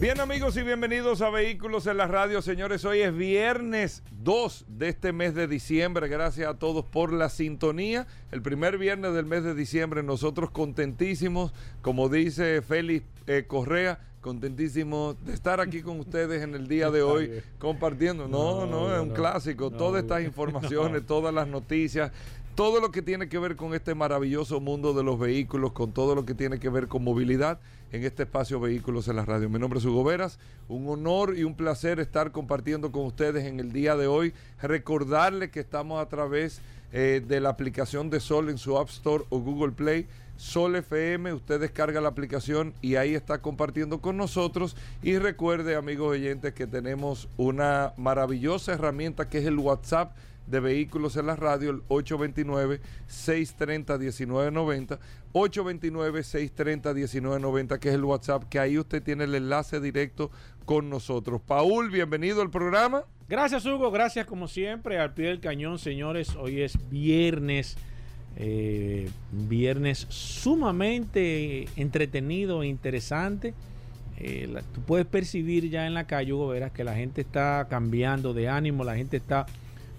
Bien amigos y bienvenidos a Vehículos en la Radio. Señores, hoy es viernes 2 de este mes de diciembre. Gracias a todos por la sintonía. El primer viernes del mes de diciembre, nosotros contentísimos, como dice Félix eh, Correa, contentísimos de estar aquí con ustedes en el día de hoy compartiendo. No, no, es un clásico. Todas estas informaciones, todas las noticias, todo lo que tiene que ver con este maravilloso mundo de los vehículos, con todo lo que tiene que ver con movilidad en este espacio Vehículos en la Radio. Mi nombre es Hugo Veras, un honor y un placer estar compartiendo con ustedes en el día de hoy. Recordarles que estamos a través eh, de la aplicación de Sol en su App Store o Google Play. Sol FM, usted descarga la aplicación y ahí está compartiendo con nosotros. Y recuerde, amigos oyentes, que tenemos una maravillosa herramienta que es el WhatsApp de vehículos en la radio, el 829-630-1990, 829-630-1990, que es el WhatsApp, que ahí usted tiene el enlace directo con nosotros. Paul, bienvenido al programa. Gracias Hugo, gracias como siempre al pie del cañón, señores. Hoy es viernes, eh, viernes sumamente entretenido e interesante. Eh, tú puedes percibir ya en la calle, Hugo, verás que la gente está cambiando de ánimo, la gente está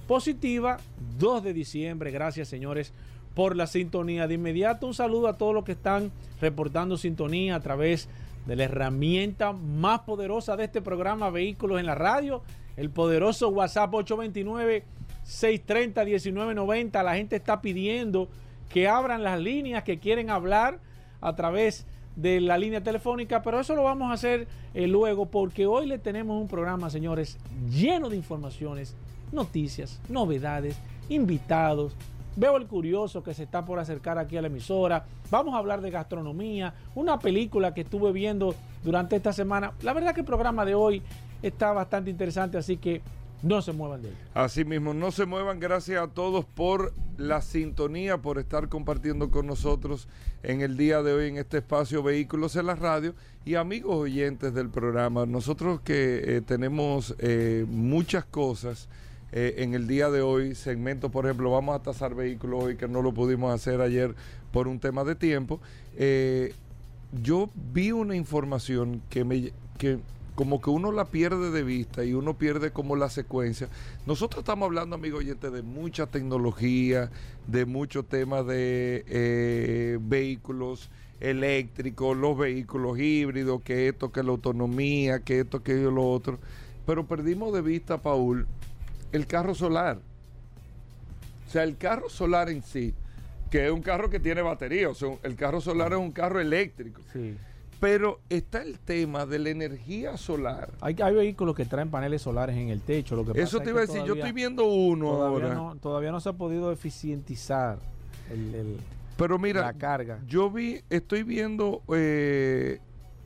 positiva. 2 de diciembre, gracias señores por la sintonía. De inmediato un saludo a todos los que están reportando sintonía a través de la herramienta más poderosa de este programa, Vehículos en la Radio, el poderoso WhatsApp 829-630-1990. La gente está pidiendo que abran las líneas que quieren hablar a través de la línea telefónica, pero eso lo vamos a hacer eh, luego porque hoy le tenemos un programa, señores, lleno de informaciones, noticias, novedades, invitados. Veo el curioso que se está por acercar aquí a la emisora. Vamos a hablar de gastronomía, una película que estuve viendo durante esta semana. La verdad que el programa de hoy está bastante interesante, así que no se muevan de él. Así mismo, no se muevan. Gracias a todos por la sintonía, por estar compartiendo con nosotros en el día de hoy en este espacio Vehículos en la Radio. Y amigos oyentes del programa, nosotros que eh, tenemos eh, muchas cosas eh, en el día de hoy, segmento, por ejemplo, vamos a tasar vehículos hoy que no lo pudimos hacer ayer por un tema de tiempo. Eh, yo vi una información que me que como que uno la pierde de vista y uno pierde como la secuencia. Nosotros estamos hablando, amigo oyente, de mucha tecnología, de muchos temas de eh, vehículos eléctricos, los vehículos híbridos, que esto, que la autonomía, que esto, que lo otro. Pero perdimos de vista, Paul, el carro solar. O sea, el carro solar en sí, que es un carro que tiene batería, o sea, el carro solar es un carro eléctrico. Sí. Pero está el tema de la energía solar. Hay, hay vehículos que traen paneles solares en el techo. Lo que Eso pasa te es iba a decir, yo todavía- estoy viendo uno todavía ahora. no, todavía no se ha podido eficientizar el, el- Pero mira, la carga. yo vi, estoy viendo eh,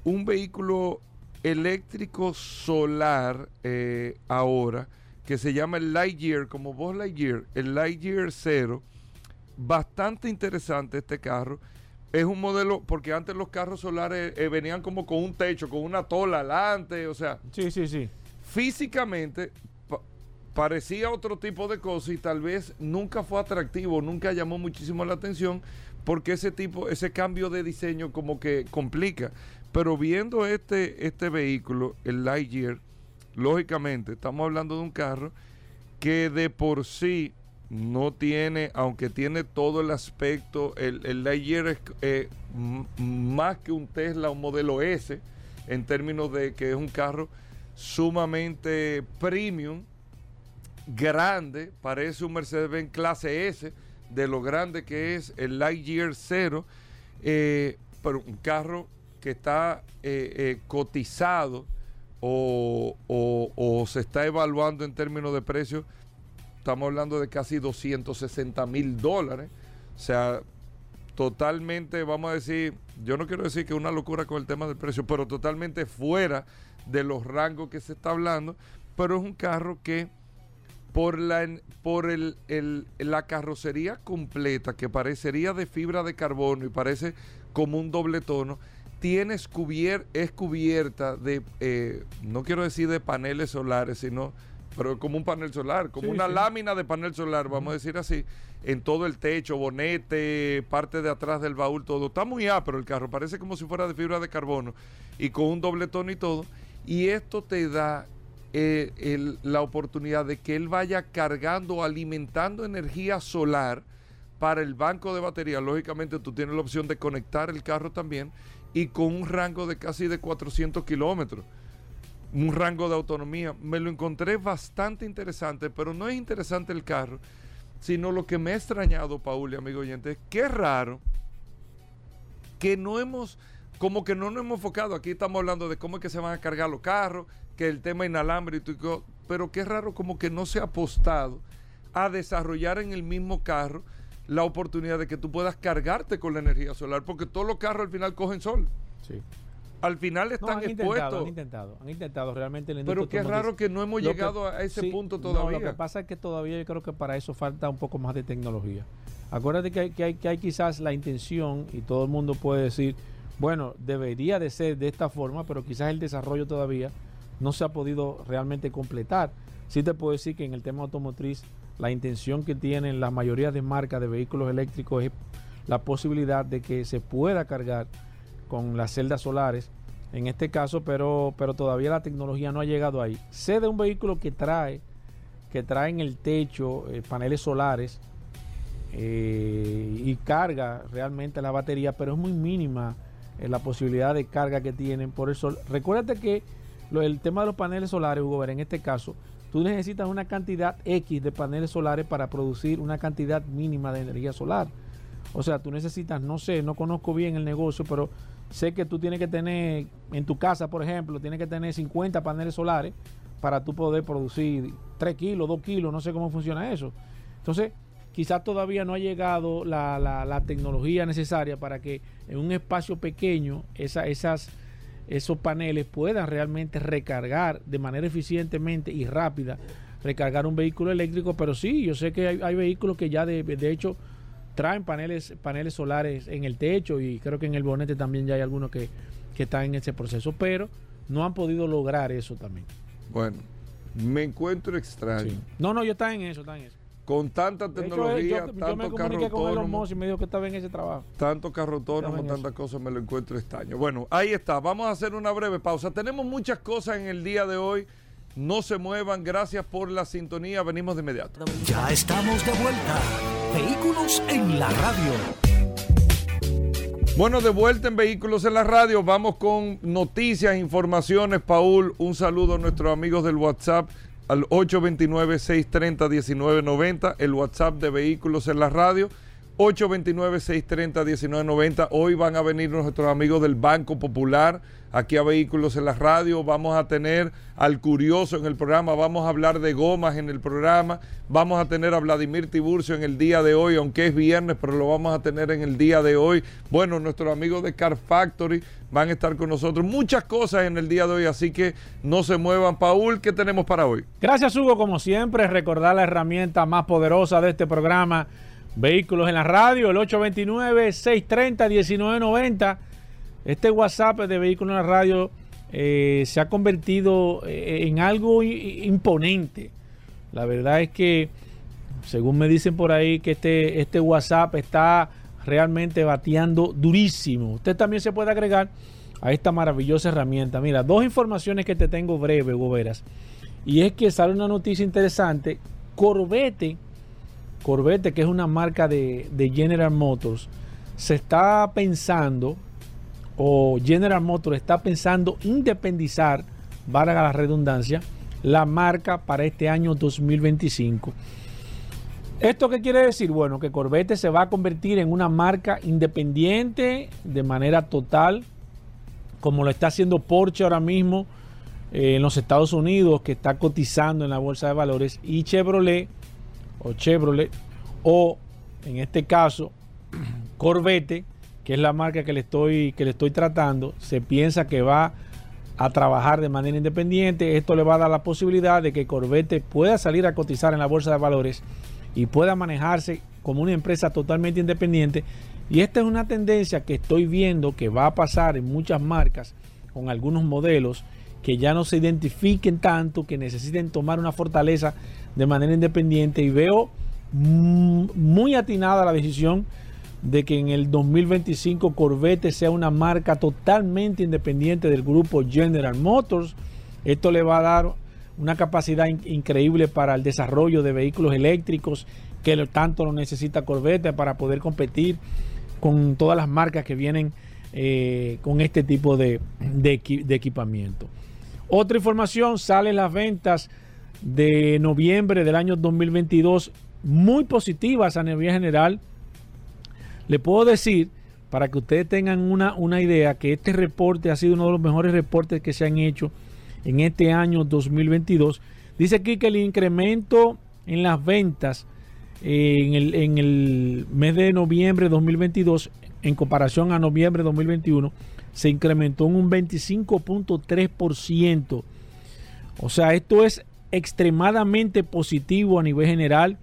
un vehículo eléctrico solar eh, ahora que se llama el Lightyear, como vos Lightyear, el Lightyear Zero. Bastante interesante este carro. Es un modelo, porque antes los carros solares eh, venían como con un techo, con una tola adelante, o sea, Sí, sí, sí. físicamente pa- parecía otro tipo de cosa y tal vez nunca fue atractivo, nunca llamó muchísimo la atención porque ese tipo, ese cambio de diseño como que complica. Pero viendo este, este vehículo, el Lightyear, lógicamente estamos hablando de un carro que de por sí no tiene, aunque tiene todo el aspecto, el, el Lightyear es eh, más que un Tesla, un modelo S, en términos de que es un carro sumamente premium, grande, parece un Mercedes-Benz clase S, de lo grande que es el Lightyear Zero, eh, pero un carro que está eh, eh, cotizado o, o- se está evaluando en términos de precio, estamos hablando de casi 260 mil dólares, o sea, totalmente, vamos a decir, yo no quiero decir que una locura con el tema del precio, pero totalmente fuera de los rangos que se está hablando, pero es un carro que por la, por el, la carrocería completa, que parecería de fibra de carbono y parece como un doble tono, tiene es cubierta de, eh, no quiero decir de paneles solares, sino, pero como un panel solar, como una lámina de panel solar, vamos a decir así, en todo el techo, bonete, parte de atrás del baúl, todo. Está muy pero el carro, parece como si fuera de fibra de carbono y con un doble tono y todo. Y esto te da eh, la oportunidad de que él vaya cargando, alimentando energía solar para el banco de batería. Lógicamente tú tienes la opción de conectar el carro también y con un rango de casi de 400 kilómetros. Un rango de autonomía. Me lo encontré bastante interesante, pero no es interesante el carro, sino lo que me ha extrañado, Paul y amigo oyente, es que raro que no hemos, como que no nos hemos enfocado. Aquí estamos hablando de cómo es que se van a cargar los carros, que el tema inalámbrico, pero qué raro como que no se ha apostado a desarrollar en el mismo carro la oportunidad de que tú puedas cargarte con la energía solar, porque todos los carros al final cogen sol. Sí. Al final están expuestos. Intentado, han intentado, han intentado realmente. Pero qué raro que no hemos llegado a ese punto todavía. lo que pasa es que todavía yo creo que para eso falta un poco más de tecnología. Acuérdate que hay, que hay, que hay quizás la intención y todo el mundo puede decir, bueno, debería de ser de esta forma, pero quizás el desarrollo todavía no se ha podido realmente completar. Sí te puedo decir que en el tema automotriz, la intención que tienen la mayoría de marcas de vehículos eléctricos es la posibilidad de que se pueda cargar con las celdas solares en este caso, pero, pero todavía la tecnología no ha llegado ahí. Sé de un vehículo que trae, que trae en el techo eh, paneles solares eh, y carga realmente la batería, pero es muy mínima eh, la posibilidad de carga que tienen por el sol. Recuérdate que el tema de los paneles solares, Hugo, en este caso, tú necesitas una cantidad X de paneles solares para producir una cantidad mínima de energía solar. O sea, tú necesitas, no sé, no conozco bien el negocio, pero sé que tú tienes que tener, en tu casa, por ejemplo, tienes que tener 50 paneles solares para tú poder producir 3 kilos, 2 kilos, no sé cómo funciona eso. Entonces, quizás todavía no ha llegado la, tecnología necesaria para que en un espacio pequeño esa, esas esos paneles puedan realmente recargar de manera eficientemente y rápida, recargar un vehículo eléctrico, pero sí, yo sé que hay, vehículos que ya de, de, hecho traen paneles, paneles solares en el techo y creo que en el bonete también ya hay algunos que, que están en ese proceso, pero no han podido lograr eso también. Bueno, me encuentro extraño. No, no, yo está en eso, está en eso con tanta tecnología, yo, tanto me carro autónomo, y me dijo que estaba en ese trabajo. Tanto carro autónomo, tantas cosas, me lo encuentro extraño. Bueno, ahí está. Vamos a hacer una breve pausa. Tenemos muchas cosas en el día de hoy. No se muevan. Gracias por la sintonía. Venimos de inmediato. Ya estamos de vuelta. Vehículos en la radio. Bueno, de vuelta en Vehículos en la Radio, vamos con noticias, informaciones. Paul, un saludo a nuestros amigos del WhatsApp al 829-630-1990, el WhatsApp de Vehículos en la Radio, 829-630-1990. Hoy van a venir nuestros amigos del Banco Popular aquí a Vehículos en la Radio. Vamos a tener al Curioso en el programa, vamos a hablar de gomas en el programa, vamos a tener a Vladimir Tiburcio en el día de hoy, aunque es viernes, pero lo vamos a tener en el día de hoy. Bueno, nuestros amigos de Car Factory van a estar con nosotros. Muchas cosas en el día de hoy, así que no se muevan. Paul, ¿qué tenemos para hoy? Gracias, Hugo. Como siempre, recordar la herramienta más poderosa de este programa. Vehículos en la radio, el 829-630-1990 este WhatsApp de Vehículos en la Radio eh, se ha convertido eh, en algo imponente. La verdad es que, según me dicen por ahí, que este, este WhatsApp está realmente bateando durísimo. Usted también se puede agregar a esta maravillosa herramienta. Mira, dos informaciones que te tengo breve, Goberas. Y es que sale una noticia interesante. Corvette, Corvette, que es una marca de General Motors, se está pensando o General Motors está pensando independizar, valga la redundancia, la marca para este año 2025. ¿Esto qué quiere decir? Bueno, que Corvette se va a convertir en una marca independiente de manera total, como lo está haciendo Porsche ahora mismo eh, en los Estados Unidos, que está cotizando en la bolsa de valores, y Chevrolet, o Chevrolet, o en este caso, Corvette, que es la marca que le estoy, que le estoy tratando, se piensa que va a trabajar de manera independiente. Esto le va a dar la posibilidad de que Corvette pueda salir a cotizar en la bolsa de valores y pueda manejarse como una empresa totalmente independiente. Y esta es una tendencia que estoy viendo que va a pasar en muchas marcas con algunos modelos que ya no se identifiquen tanto, que necesiten tomar una fortaleza de manera independiente. Y veo muy atinada la decisión de que en el 2025 Corvette sea una marca totalmente independiente del grupo General Motors. Esto le va a dar una capacidad increíble para el desarrollo de vehículos eléctricos que tanto lo necesita Corvette para poder competir con todas las marcas que vienen eh, con este tipo de, de equipamiento. Otra información, salen las ventas de noviembre del año 2022 muy positivas a nivel general le puedo decir, para que ustedes tengan una, una idea, que este reporte ha sido uno de los mejores reportes que se han hecho en este año 2022. Dice aquí que el incremento en las ventas eh, en, el, en, el, mes de noviembre de 2022 en comparación a noviembre de 2021 se incrementó en un 25.3%. O sea, esto es extremadamente positivo a nivel general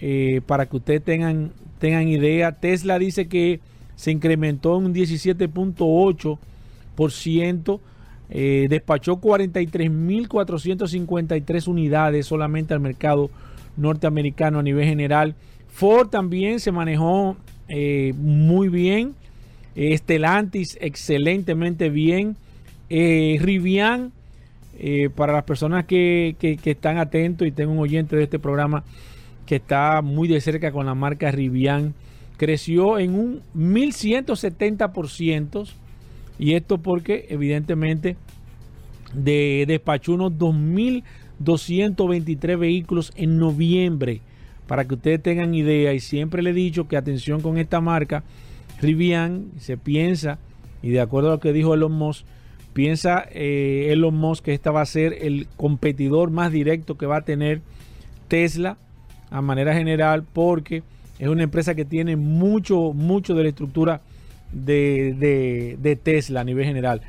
eh, para que ustedes tengan tengan idea. Tesla dice que se incrementó en un 17.8%, eh, despachó 43.453 unidades solamente al mercado norteamericano a nivel general. Ford también se manejó eh, muy bien. Estelantis excelentemente bien. Eh, Rivian, eh, para las personas que, que, están atentos y tengo un oyente de este programa, que está muy de cerca con la marca Rivian, creció en un 1170%. Y esto porque evidentemente de, despachó unos 2.223 vehículos en noviembre. Para que ustedes tengan idea, y siempre le he dicho que atención con esta marca, Rivian, se piensa, y de acuerdo a lo que dijo Elon Musk, piensa eh, Elon Musk que esta va a ser el competidor más directo que va a tener Tesla a manera general porque es una empresa que tiene mucho, mucho de la estructura de, Tesla a nivel general.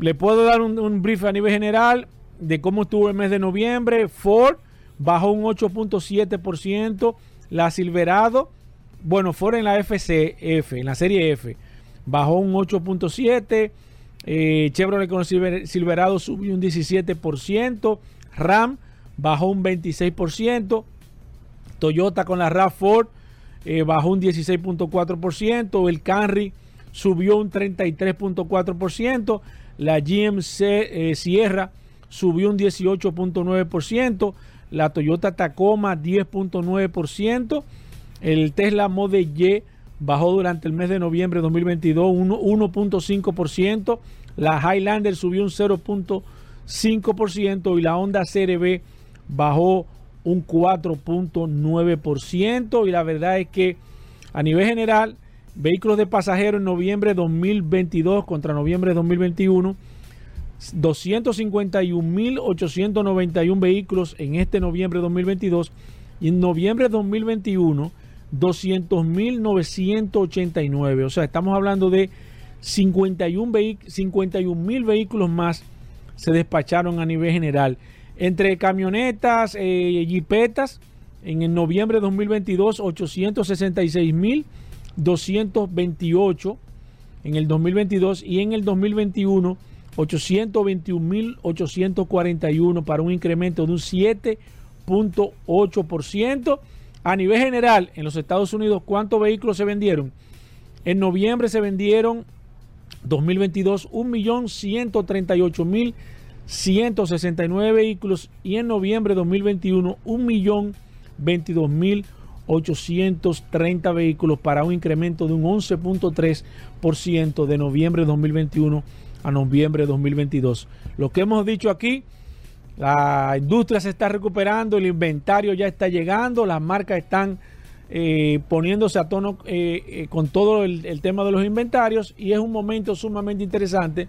Le puedo dar un, brief a nivel general de cómo estuvo el mes de noviembre. Ford bajó un 8.7%. La Silverado, bueno, Ford en la FCF, en la serie F, bajó un 8.7%. Eh, Chevrolet con Silverado subió un 17%. RAM bajó un 26%. Toyota con la RAV4 eh, bajó un 16.4%, el Camry subió un 33.4%, la GMC eh, Sierra subió un 18.9%, la Toyota Tacoma 10.9%, el Tesla Model Y bajó durante el mes de noviembre de 2022 1.5%, la Highlander subió un 0.5% y la Honda CRB bajó un 4.9% y la verdad es que a nivel general, vehículos de pasajeros en noviembre de 2022 contra noviembre de 2021, 251.891 vehículos en este noviembre de 2022 y en noviembre de 2021 200.989. O sea, estamos hablando de 51 mil vehículos más se despacharon a nivel general entre camionetas, eh, jipetas, en el noviembre de 2022, 866.228 en el 2022 y en el 2021, 821.841 para un incremento de un 7.8%. A nivel general, en los Estados Unidos, ¿cuántos vehículos se vendieron? En noviembre se vendieron 2022 1.138.000 169 vehículos y en noviembre de 2021 1.022.830 vehículos para un incremento de un 11.3% de noviembre de 2021 a noviembre de 2022. Lo que hemos dicho aquí, la industria se está recuperando, el inventario ya está llegando, las marcas están eh, poniéndose a tono eh, eh, con todo el, el tema de los inventarios y es un momento sumamente interesante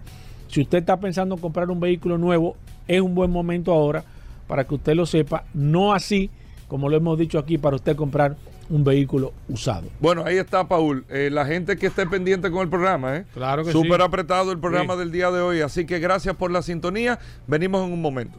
si usted está pensando en comprar un vehículo nuevo, es un buen momento ahora para que usted lo sepa. No así, como lo hemos dicho aquí, para usted comprar un vehículo usado. Bueno, ahí está, Paul. Eh, la gente que esté pendiente con el programa, ¿eh? Claro que Súper sí. apretado el programa Sí. del día de hoy. Así que gracias por la sintonía. Venimos en un momento.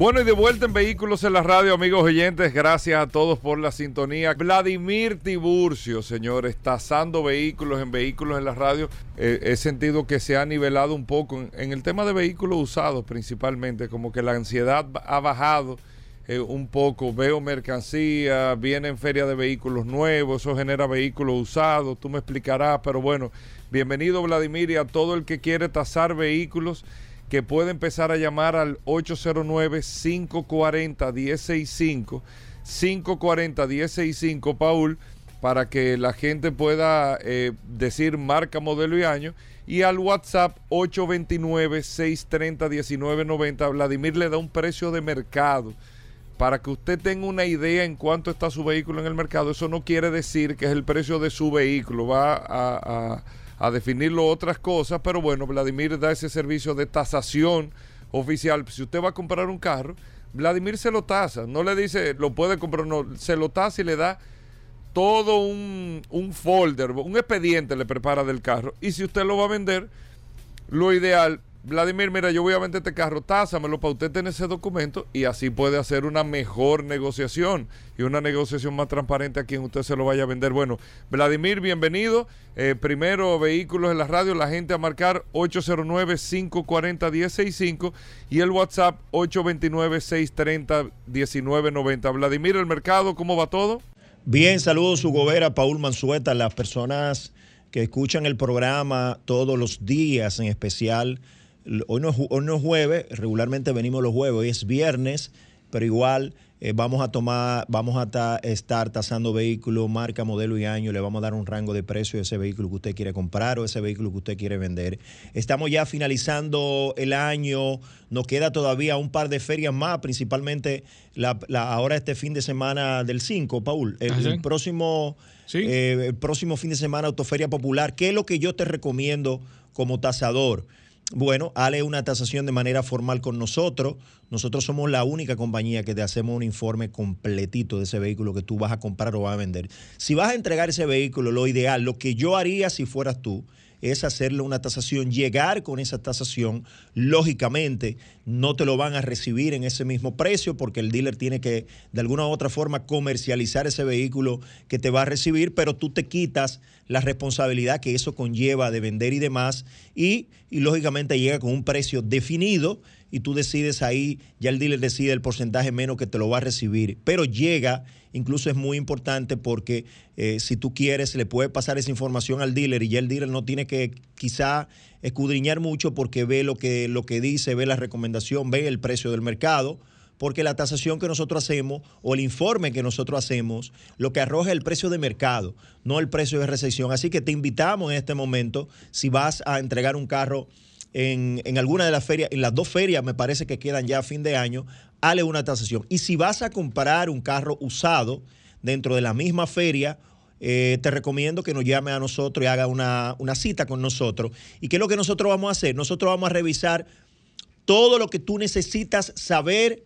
Bueno, y de vuelta en Vehículos en la Radio, amigos oyentes. Gracias a todos por la sintonía. Vladimir Tiburcio, señores, tasando vehículos en Vehículos en la Radio. Eh, he sentido que se ha nivelado un poco en, el tema de vehículos usados, principalmente. Como que la ansiedad ha bajado eh, un poco. Veo mercancía, viene en feria de vehículos nuevos, eso genera vehículos usados. Tú me explicarás, pero bueno, bienvenido, Vladimir, y a todo el que quiere tasar vehículos que puede empezar a llamar al 809-540-1065, 540-1065, Paul, para que la gente pueda eh, decir marca, modelo y año. Y al WhatsApp 829-630-1990, Vladimir le da un precio de mercado. Para que usted tenga una idea en cuánto está su vehículo en el mercado, eso no quiere decir que es el precio de su vehículo. Va a a definirlo otras cosas, pero bueno, Vladimir da ese servicio de tasación oficial. Si usted va a comprar un carro, Vladimir se lo tasa, no le dice lo puede comprar, no, se lo tasa y le da todo un, un folder, un expediente le prepara del carro. Y si usted lo va a vender, lo ideal, Vladimir, mira, yo voy a vender este carro, tásamelo para usted tener ese documento y así puede hacer una mejor negociación y una negociación más transparente a quien usted se lo vaya a vender. Bueno, Vladimir, bienvenido. Eh, primero, vehículos en la radio, la gente a marcar 809-540-1065 y el WhatsApp 829-630-1990. Vladimir, el mercado, ¿cómo va todo? Bien, saludos su gobera, Paul Mansueta, las personas que escuchan el programa todos los días, en especial, hoy no, es, hoy no es jueves, regularmente venimos los jueves, hoy es viernes, pero igual eh, vamos a tomar, vamos a ta, estar tasando vehículos, marca, modelo y año, le vamos a dar un rango de precio de ese vehículo que usted quiere comprar o ese vehículo que usted quiere vender. Estamos ya finalizando el año, nos queda todavía un par de ferias más, principalmente la, la, ahora este fin de semana del 5, Paul, el, ¿Ah, sí? el próximo... Sí. Eh, el próximo fin de semana Autoferia Popular. ¿Qué es lo que yo te recomiendo como tasador? Bueno, hale una tasación de manera formal con nosotros. Nosotros somos la única compañía que te hacemos un informe completito de ese vehículo que tú vas a comprar o vas a vender. Si vas a entregar ese vehículo, lo ideal, lo que yo haría si fueras tú, es hacerle una tasación, llegar con esa tasación, lógicamente no te lo van a recibir en ese mismo precio porque el dealer tiene que de alguna u otra forma comercializar ese vehículo que te va a recibir, pero tú te quitas la responsabilidad que eso conlleva de vender y demás y, y lógicamente llega con un precio definido y tú decides ahí, ya el dealer decide el porcentaje menos que te lo va a recibir, pero llega, incluso es muy importante porque eh, si tú quieres le puedes pasar esa información al dealer y ya el dealer no tiene que quizá escudriñar mucho porque ve lo que, lo que dice, ve la recomendación, ve el precio del mercado porque la tasación que nosotros hacemos o el informe que nosotros hacemos, lo que arroja el precio de mercado, no el precio de recepción. Así que te invitamos en este momento, si vas a entregar un carro en, en, alguna de las ferias, en las dos ferias me parece que quedan ya a fin de año, hale una tasación. Y si vas a comprar un carro usado dentro de la misma feria, eh, te recomiendo que nos llame a nosotros y haga una, una, cita con nosotros. ¿Y qué es lo que nosotros vamos a hacer? Nosotros vamos a revisar todo lo que tú necesitas saber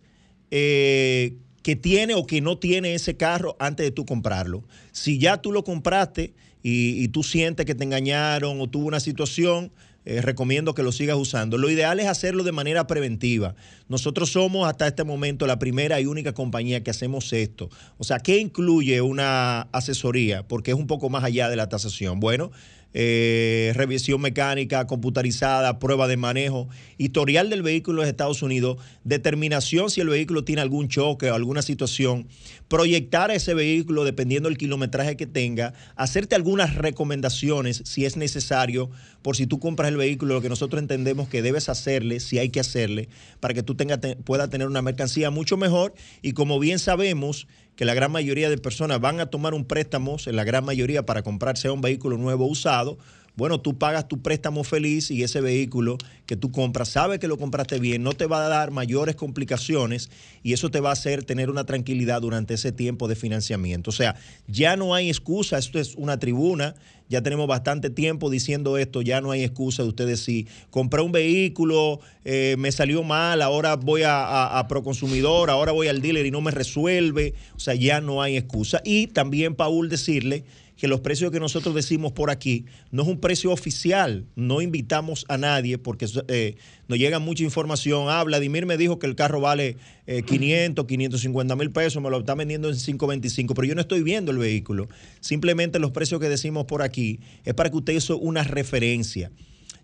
eh, que tiene o que no tiene ese carro antes de tú comprarlo. Si ya tú lo compraste y, y tú sientes que te engañaron o tuvo una situación, eh, recomiendo que lo sigas usando. Lo ideal es hacerlo de manera preventiva. Nosotros somos hasta este momento la primera y única compañía que hacemos esto. O sea, ¿qué incluye una asesoría? Porque es un poco más allá de la tasación. Bueno, eh, revisión mecánica, computarizada, prueba de manejo, historial del vehículo en Estados Unidos, determinación si el vehículo tiene algún choque o alguna situación, proyectar ese vehículo dependiendo del kilometraje que tenga, hacerte algunas recomendaciones si es necesario, por si tú compras el vehículo, lo que nosotros entendemos que debes hacerle, si hay que hacerle, para que tú puedas tener una mercancía mucho mejor. Y como bien sabemos, que la gran mayoría de personas van a tomar un préstamo, en la gran mayoría para comprarse un vehículo nuevo usado, bueno, tú pagas tu préstamo feliz y ese vehículo que tú compras, sabes que lo compraste bien, no te va a dar mayores complicaciones y eso te va a hacer tener una tranquilidad durante ese tiempo de financiamiento. O sea, ya no hay excusa, esto es una tribuna, ya tenemos bastante tiempo diciendo esto, ya no hay excusa de ustedes si compré un vehículo, eh, me salió mal, ahora voy a, a, a, Proconsumidor, ahora voy al dealer y no me resuelve, o sea, ya no hay excusa. Y también, Paul, decirle que los precios que nosotros decimos por aquí no es un precio oficial, no invitamos a nadie porque eh, nos llega mucha información. Ah, Vladimir me dijo que el carro vale eh, 500, 550 mil pesos, me lo está vendiendo en 525, pero yo no estoy viendo el vehículo. Simplemente los precios que decimos por aquí es para que usted hizo una referencia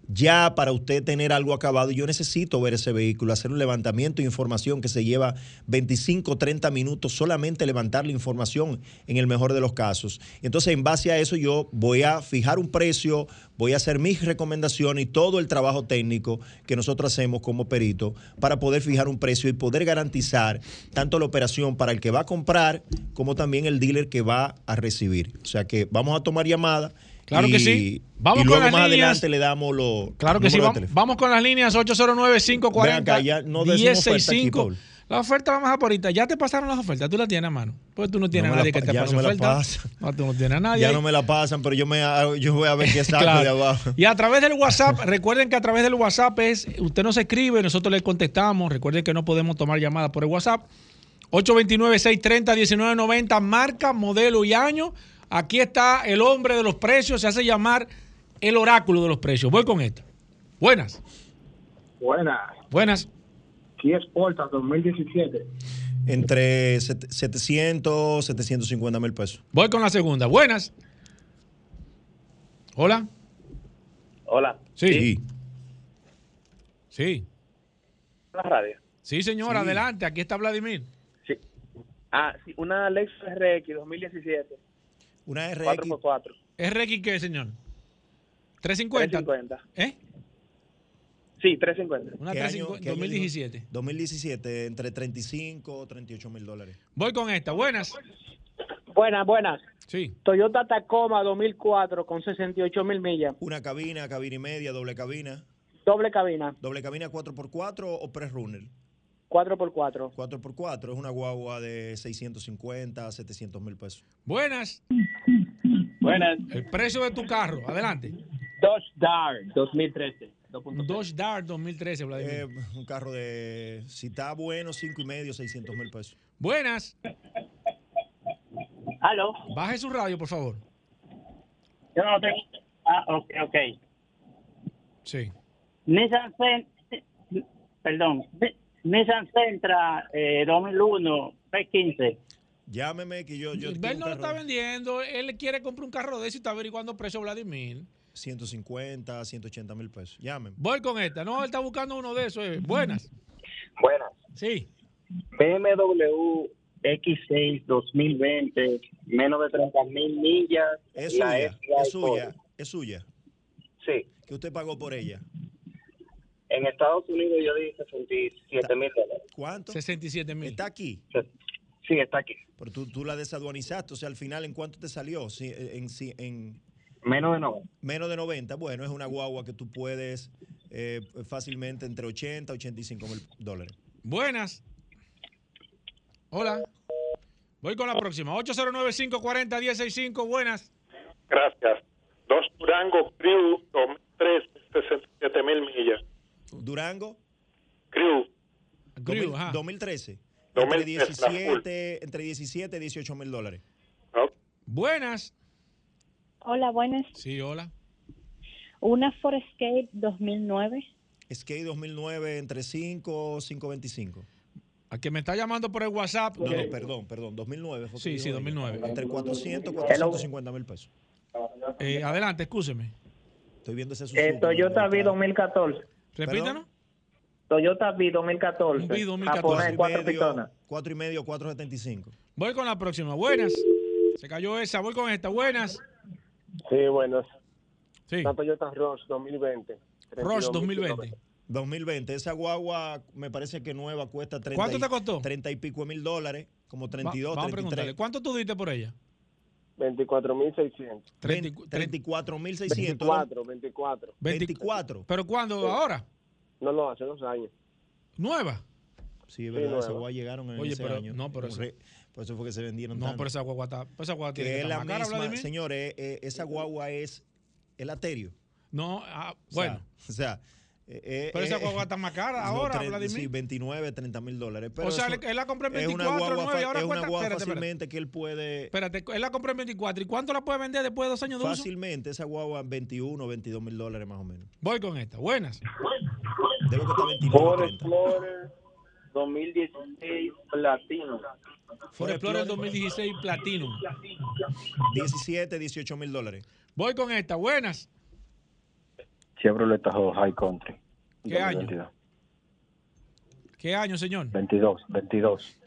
ya para usted tener algo acabado, yo necesito ver ese vehículo, hacer un levantamiento de información que se lleva 25, 30 minutos, solamente levantar la información en el mejor de los casos. Entonces, en base a eso, yo voy a fijar un precio, voy a hacer mis recomendaciones y todo el trabajo técnico que nosotros hacemos como perito para poder fijar un precio y poder garantizar tanto la operación para el que va a comprar como también el dealer que va a recibir. O sea que vamos a tomar llamada. Claro y, que sí. Vamos y luego con las más líneas. adelante le damos los. Claro que sí. Vamos, vamos, con las líneas 809-540-1065. la oferta vamos a por ahorita. Ya te pasaron las ofertas. Tú la tienes a mano. Pues tú no tienes no a nadie que te ya pase no me oferta. La pasan. No, tú no tienes a nadie. Ya no me la pasan, pero yo, me, yo voy a ver qué Claro. de abajo. Y a través del WhatsApp, recuerden que a través del WhatsApp es, usted nos escribe, nosotros le contestamos. Recuerden que no podemos tomar llamadas por el WhatsApp. 829-630-1990, marca, modelo y año. Aquí está el hombre de los precios, se hace llamar el oráculo de los precios. Voy con esta. Buenas. Buenas. Buenas. Kia Sportage 2017. Entre set- 700, 750 mil pesos. Voy con la segunda. Buenas. Hola. Hola. Sí. Sí. La radio. Sí, señor, Sí. adelante. Aquí está Vladimir. Sí. Ah, sí, una Lexus RX 2017. Una RX. 4x4. ¿RX qué, señor? 350. 350. ¿Eh? Sí, 350. Una ¿Qué 350, año- qué año 2017. dijo? 2017, entre 35 o 38 mil dólares. Voy con esta. Buenas. Buenas, buenas. Sí. Toyota Tacoma 2004 con 68 mil millas. Una cabina, cabina y media, doble cabina. Doble cabina. Doble cabina 4x4 o press-runner. 4x4. 4x4 es una guagua de 650, 700 mil pesos. Buenas. Buenas. El precio de tu carro. Adelante. Dodge Dart 2013. 2.0. Dodge Dart 2013, Vladimir. Eh, un carro de, si está bueno, 5 y medio, 600 mil pesos. Buenas. ¿Aló? Baje su radio, por favor. Yo no tengo. Ah, ok, ok. Sí. Nissan Perdón. Ni- Nissan Sentra eh, 2001 P15. Llámeme que yo, yo no lo está vendiendo. Él quiere comprar un carro de ese y está averiguando precio Vladimir. 150, 180 mil pesos. Llámeme. Voy con esta. No, él está buscando uno de esos. eh. Buenas. Buenas. Sí. BMW X6 2020, menos de 30 mil millas. Es La suya, es suya, es suya. Sí. ¿Qué usted pagó por ella? En Estados Unidos yo di 67 mil dólares. ¿Cuánto? 67 mil. Está aquí. Sí, está aquí. Pero tú, tú la desaduanizaste, o sea, al final, ¿en cuánto te salió? Si, en, si- en Menos de 90. menos de 90, bueno, es una guagua que tú puedes eh, fácilmente entre 80 y 85 mil dólares. Buenas. Hola. Voy con la próxima. 809-540-1065. Buenas. Gracias. Dos Durango Crew 2003, 67 mil millas. Durango, Crew. Crew, 2000 ajá. 2013. 2013, Entre la full. 17, entre 17 y 18 mil dólares. ¿no? Buenas. Hola, buenas. Sí, hola. Una Forescape 2009. Skate 2009 entre 5 525. Al que me está llamando por el WhatsApp. No, no, perdón, perdón, 2009. fue Sí, sí, ella. 2009. Entre 400 y 450 mil pesos. eh, adelante, escúcheme. Estoy viendo ese Eh, Suzuki. Toyota V Perdón. 2014. Repítanos. Toyota V 2014. Un V 2014. Japonés, cuatro y medio, pistonas. cuatro y medio, 475. Voy con la próxima. Buenas. Se cayó esa. Voy con esta. Buenas. Sí, buenas. Sí. Una Toyota Rush 2020. Rush 2020. 2020. Esa guagua me parece que nueva cuesta 30, ¿Cuánto y- te costó? 30 y pico mil dólares, como Va- 32, vamos a preguntarle. 33. ¿Cuánto tú diste por ella? 24.600. 34.600. 24, 24. 24. ¿Pero cuándo? Sí. ¿Ahora? No, no, hace dos años. ¿Nueva? Sí, es Sí, verdad, nueva. esas guaguas llegaron en Oye, ese pero- año. no, pero eso- re- por eso fue que se vendieron No, tanto. pero esa guagua está. pues Esa guagua tiene que que es la cara, misma, señores, eh, esa guagua es el aterio. No, ah, O sea, bueno. O sea, eh, eh, Pero esa eh, guagua está más cara no, ahora, tre- Vladimir. Sí, 29, 30 mil dólares. Pero o sea, eso él, la compró en es 24, una guagua, 9 y fa- ahora es una cuesta. guagua espérate, espérate. fácilmente que él puede... Espérate, él la compró en 24. ¿Y cuánto la puede vender después de dos años de uso? Fácilmente, esa guagua 21, 22 mil dólares más o menos. Voy con esta. Buenas. Debe costar 29, Ford 30. Explorer 2016 Platino. Ford Explorer 2016 Platinum. 17, 18 mil dólares. Voy con esta. Buenas. Chevrolet Tahoe High Country. ¿Qué año? 2022. ¿Qué año, señor? 22, 22.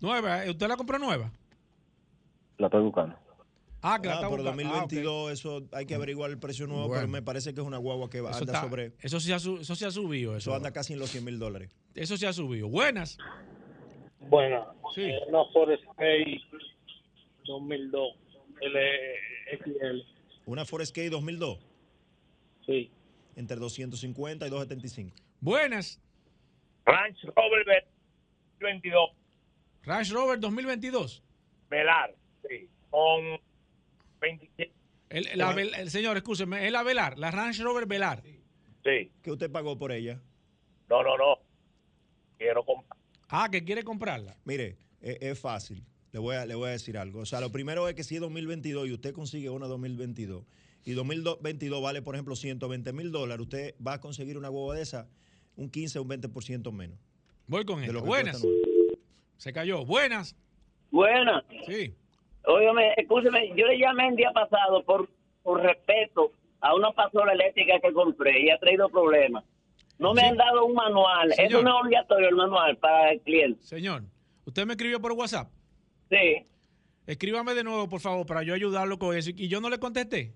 Nueva. ¿eh? ¿Usted la compró nueva? La estoy buscando. Ah, la Ah, por buscando. Ah, ok. 2022, eso hay que averiguar el precio nuevo, Bueno. pero me parece que es una guagua que Eso, anda está- sobre. eso, sí ha, eso sí ha subido. Eso, Eso anda casi en los 100 mil dólares. eso sí ha subido. Buenas. Bueno, Sí. eh, una Ford Escape 2002 LXL. Una Ford Escape 2002, Sí. Entre 250 y 275. Buenas. Ranch Rover 22 Range Rover 2022. Velar. Sí. Con 27. El, la el señor, escúcheme, es la Velar, la Range Rover Velar. Sí. ¿Qué usted pagó por ella? No, no, no. Quiero comprar. Ah, que quiere comprarla. Mire, es, es fácil. Le voy, a, le voy a decir algo. O sea, lo primero es que si es 2022 y usted consigue una 2022 y 2022 vale, por ejemplo, 120 mil dólares, usted va a conseguir una guagua de esa un 15 o un 20% menos. Voy con que Buenas. Se cayó. Buenas. Buena. Sí. Óigame, escúcheme, yo le llamé el día pasado por, por respeto a una pasola eléctrica que compré y ha traído problemas. No me Sí. han dado un manual. Señor. Eso no es obligatorio el manual para el cliente. Señor, usted me escribió por WhatsApp. Sí. Escríbame de nuevo, por favor, para yo ayudarlo con eso. Y yo no le contesté.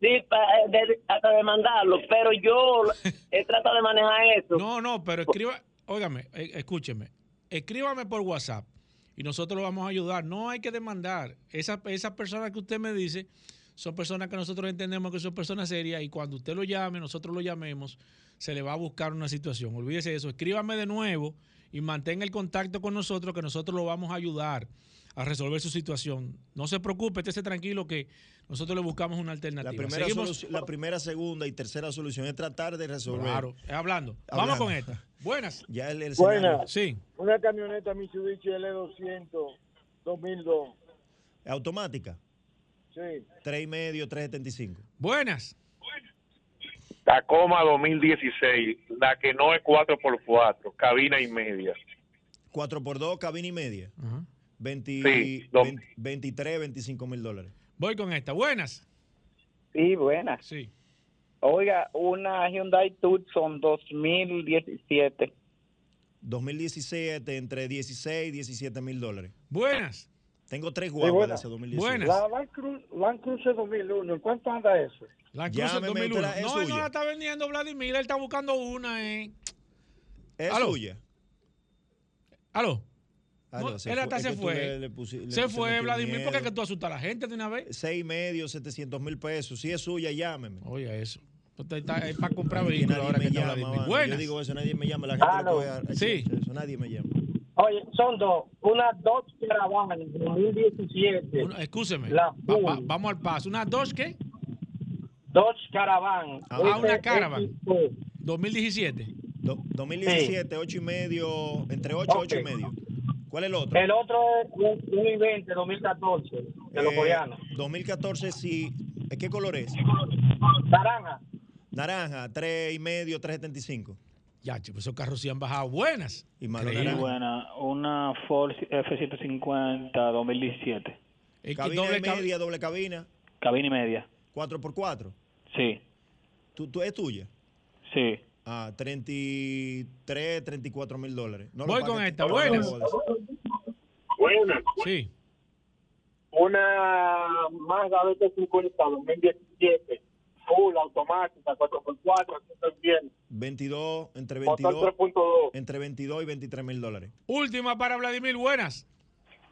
Sí, pa- de- hasta de mandarlo, pero yo he tratado de manejar eso. No, no, pero escriba, óigame, eh, escúcheme, escríbame por WhatsApp y nosotros lo vamos a ayudar. No hay que demandar. Esas esas personas que usted me dice son personas que nosotros entendemos que son personas serias y cuando usted lo llame, nosotros lo llamemos, se le va a buscar una situación. Olvídese de eso. Escríbame de nuevo y mantenga el contacto con nosotros que nosotros lo vamos a ayudar a resolver su situación. No se preocupe, esté tranquilo que nosotros le buscamos una La alternativa. primera, Seguimos- solución- la primera, segunda y tercera solución es tratar de resolver. Claro, hablando. Vamos con esta. Buenas. Ya el, el Buenas. Sí. Una camioneta Mitsubishi L200 2002. automática, Sí. 3,5, 375. Buenas. Tacoma 2016, la que no es 4x4, cabina y media. 4x2, cabina y media. Ajá. 20, Sí, lo- 20 23, 25 mil dólares. Voy con esta. Buenas. Sí, buenas. Sí. Oiga, una Hyundai Tucson 2017. 2017, entre 16 y 17 mil dólares. Buenas. Tengo tres guaguas buenas. de ese 2017. Buenas. La Land Cruiser, Land Cruiser 2001, ¿en cuánto anda eso? La Cruiser Llámeme, 2001. esta es No, él no suya. la está vendiendo Vladimir. Él está buscando una. Eh. Es Aló. suya. Aló. Ah, No, no, él hasta es se fue. le- le pusi- le- Se fue, Vladimir. ¿Por qué miedo. que tú asustas a la gente de una vez? Seis y medio, 700 mil pesos. Si es suya, llámeme. Oye, eso. Usted está es para comprar vehículos ahora me que está llama, Vladimir. mano. Buenas. Yo digo eso, nadie me llama. La gente lo coge a- a- Sí. Eso, nadie me llama. Oye, son dos. Una Dodge Caravan 2017. Una- escúcheme. La Va- va- vamos al paso. ¿Una Dodge qué? Dodge Caravan. Ah, una SXO. Caravan. 2017. Do- 2017, 8 y medio, entre 8 y 8 y medio. ¿Cuál es el otro? El otro es un un i20 2014 de los Eh, coreanos. 2014, sí. ¿Qué color es? Naranja. Naranja, 3 y medio, 375. Ya, chicos, esos carros sí han bajado. Buenas. Y malo Increíble. naranja. buena. Una Ford F-150 2017. Es que Cabina doble y cab- media, doble cabina, Cabina y media. 4x4. Sí, ¿Tú, tú, ¿Es tuya? sí. Ah, 33, 34 mil dólares. No Voy con esta, buenas. pagues. Buena. Sí. Una Mazda BT50 2017, full, automática, 4x4, así está bien. 22, entre Motor 22, 3.2. entre 22 y 23 mil dólares. Última para Vladimir. Buenas.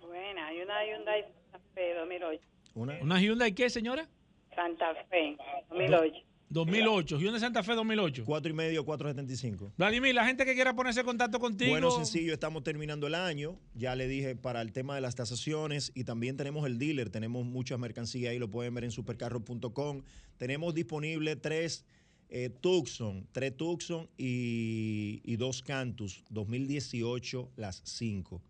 Buena, hay una Hyundai Santa Fe 2008. Una, ¿Una Hyundai qué, señora? Santa Fe, 2008. 2008. Hyundai Santa Fe 2008. 4 y medio, 475. Vladimir, la gente que quiera ponerse en contacto contigo. Bueno, sencillo, estamos terminando el año. Ya le dije para el tema de las tasaciones y también tenemos el dealer. Tenemos mucha mercancía ahí, lo pueden ver en supercarro.com. Tenemos disponible tres eh, Tucson, tres Tucson y, y dos Cantus 2018, las cinco.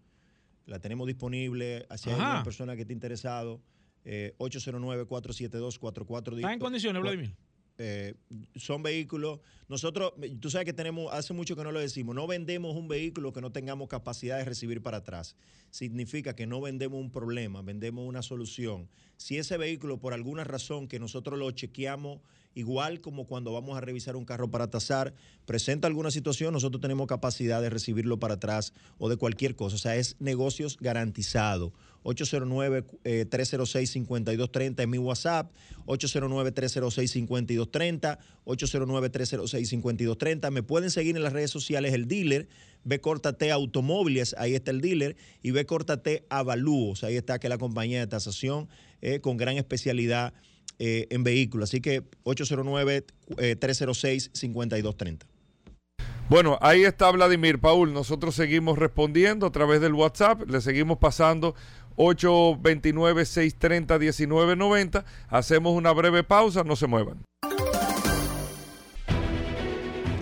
La tenemos disponible. Si hay alguna persona que esté interesado, eh, 809-472-4410. ¿Está en condiciones, Vladimir? Eh, son vehículos. Nosotros, tú sabes que tenemos, hace mucho que no lo decimos, no vendemos un vehículo que no tengamos capacidad de recibir para atrás. Significa que no vendemos un problema, vendemos una solución. Si ese vehículo, por alguna razón que nosotros lo chequeamos, igual como cuando vamos a revisar un carro para tasar, presenta alguna situación, nosotros tenemos capacidad de recibirlo para atrás o de cualquier cosa. O sea, es negocios garantizado. 809-306-5230 en mi WhatsApp, 809-306-5230, 809-306-5230. Me pueden seguir en las redes sociales el dealer, B T Automóviles, ahí está el dealer, y B T Avalúos, ahí está que la compañía de tasación eh, con gran especialidad eh, en vehículos. Así que 809-306-5230. Bueno, ahí está Vladimir Paul. Nosotros seguimos respondiendo a través del WhatsApp. Le seguimos pasando 829-630-1990. Hacemos una breve pausa. No se muevan.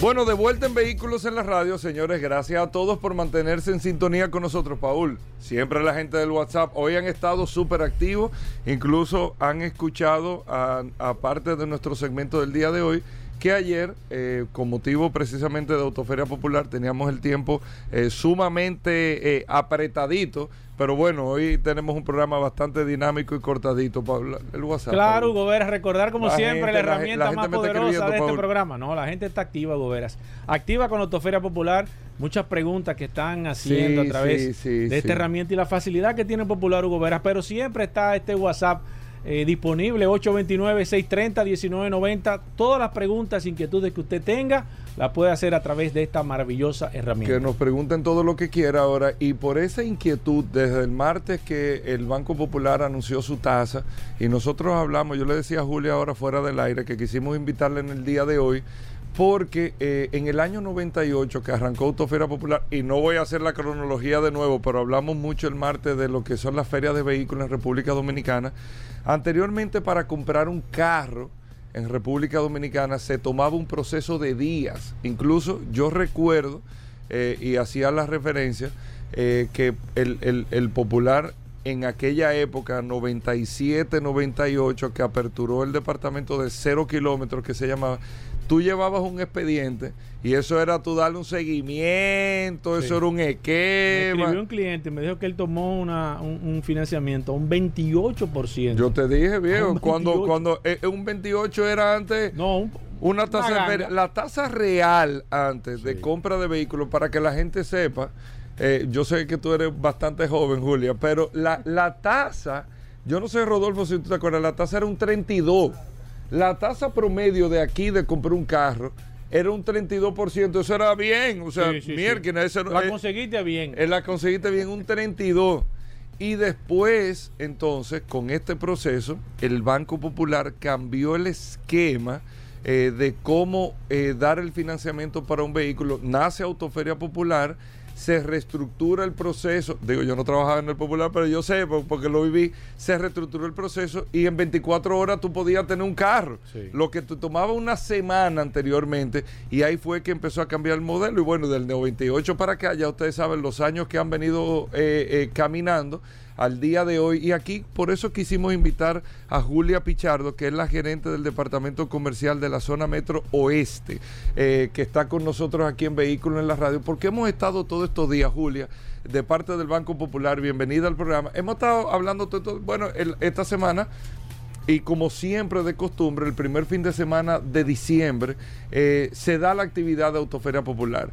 Bueno, de vuelta en Vehículos en la Radio, señores. Gracias a todos por mantenerse en sintonía con nosotros, Paul. Siempre la gente del WhatsApp hoy han estado súper activos. Incluso han escuchado, aparte de nuestro segmento del día de hoy, que ayer, eh, con motivo precisamente de Autoferia Popular, teníamos el tiempo eh, sumamente eh, apretadito. Pero bueno, hoy tenemos un programa bastante dinámico y cortadito. Paul, el WhatsApp. Claro. Hugo Veras, recordar como La siempre gente- la la herramienta más poderosa de este Paul. programa. No, la gente está activa, Hugo Veras. Activa con Autoferia Popular. Muchas preguntas que están haciendo Sí, a través sí, sí, de esta herramienta y la facilidad que tiene Popular Hugo Veras. Pero siempre está este WhatsApp eh, disponible, 829-630-1990. Todas las preguntas, inquietudes que usted tenga, la puede hacer a través de esta maravillosa herramienta. Que nos pregunten todo lo que quiera ahora. Y por esa inquietud, desde el martes que el Banco Popular anunció su tasa, y nosotros hablamos, yo le decía a Julia ahora fuera del aire que quisimos invitarle en el día de hoy, porque eh, en el año 98 que arrancó Autoferia Popular, y no voy a hacer la cronología de nuevo, pero hablamos mucho el martes de lo que son las ferias de vehículos en República Dominicana. Anteriormente para comprar un carro, en República Dominicana se tomaba un proceso de días. Incluso yo recuerdo, eh, y hacía la referencia, eh, que el, el- el popular en aquella época, 97, 98, que aperturó el departamento de cero kilómetros, que se llamaba, tú llevabas un expediente y eso era tú darle un seguimiento, Sí. eso era un Me esquema. escribió un cliente y me dijo que él tomó una, un, un financiamiento, un 28%. Yo te dije, viejo, Un cuando, 28. cuando eh, un 28 era antes una tasa una ganga. feria. La tasa real antes de compra de vehículos, para que la gente sepa, eh, yo sé que tú eres bastante joven, Julia, pero la, la tasa, yo no sé, Rodolfo, si tú te acuerdas, la tasa era un 32. La tasa promedio de aquí de comprar un carro era un 32%. Eso era bien. O sea, Sí, sí, sí. eso La eh, conseguiste bien. eh, la conseguiste bien, un 32. Y después, entonces, con este proceso, el Banco Popular cambió el esquema eh, de cómo dar el financiamiento para un vehículo. Nace Autoferia Popular, se reestructura el proceso. Digo, yo no trabajaba en el Popular, pero yo sé, po- porque lo viví. Se reestructuró el proceso y en 24 horas tú podías tener un carro. Lo que te tomaba una semana anteriormente. Y ahí fue que empezó a cambiar el modelo. Y bueno, del 98 para acá, ya ustedes saben los años que han venido eh, eh, caminando. Al día de hoy. Y aquí por eso quisimos invitar a Julia Pichardo, que es la gerente del Departamento Comercial de la Zona Metro Oeste, eh, que está con nosotros aquí en Vehículos en la Radio, porque hemos estado todos estos días, Julia, de parte del Banco Popular, bienvenida al programa. Hemos estado hablando, todo, bueno, esta semana y como siempre de costumbre, el primer fin de semana de diciembre eh, se da la actividad de Autoferia Popular.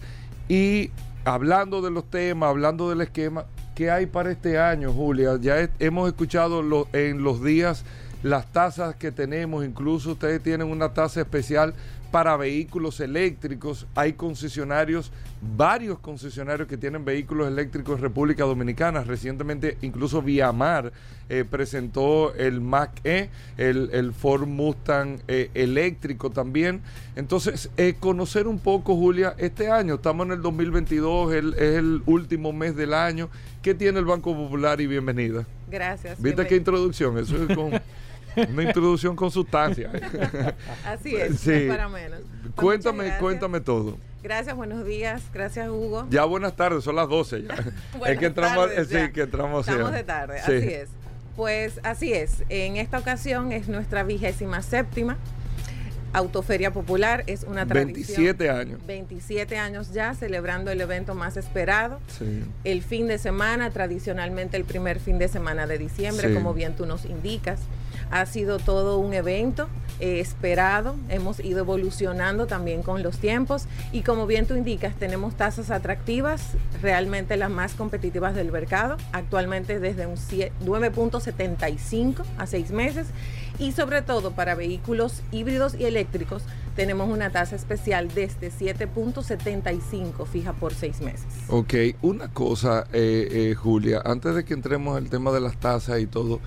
Y hablando de los temas, hablando del esquema, ¿qué hay para este año, Julia? Ya hemos escuchado en los días las tasas que tenemos, incluso ustedes tienen una tasa especial para vehículos eléctricos. Hay concesionarios, varios concesionarios que tienen vehículos eléctricos en República Dominicana. Recientemente, incluso Viamar eh, presentó el Mac E, el, el Ford Mustang eh, eléctrico también. Entonces, eh, conocer un poco, Julia, este año, estamos en el 2022, el- es el último mes del año. ¿Qué tiene el Banco Popular y bienvenida? Gracias. ¿Viste qué introducción? Eso es con una introducción con sustancia. Así es, Sí. es para menos. Pues Cuéntame, cuéntame todo. Gracias, buenos días. Gracias, Hugo. Ya buenas tardes, son las 12 ya. es Buenas que entramos, tardes, sí, que entramos Estamos ya. de tarde, Sí. así es. Pues así es. En esta ocasión es nuestra vigésima séptima Autoferia Popular. Es una tradición. 27 años. 27 años ya celebrando el evento más esperado. Sí. El fin de semana, tradicionalmente el primer fin de semana de diciembre, Sí. como bien tú nos indicas. Ha sido todo un evento eh, esperado, hemos ido evolucionando también con los tiempos y como bien tú indicas, tenemos tasas atractivas, realmente las más competitivas del mercado, actualmente desde un sie- 9.75 a 6 meses y sobre todo para vehículos híbridos y eléctricos tenemos una tasa especial desde 7.75 fija por 6 meses. Ok, una cosa, eh, eh, Julia, antes de que entremos al tema de las tasas y todo,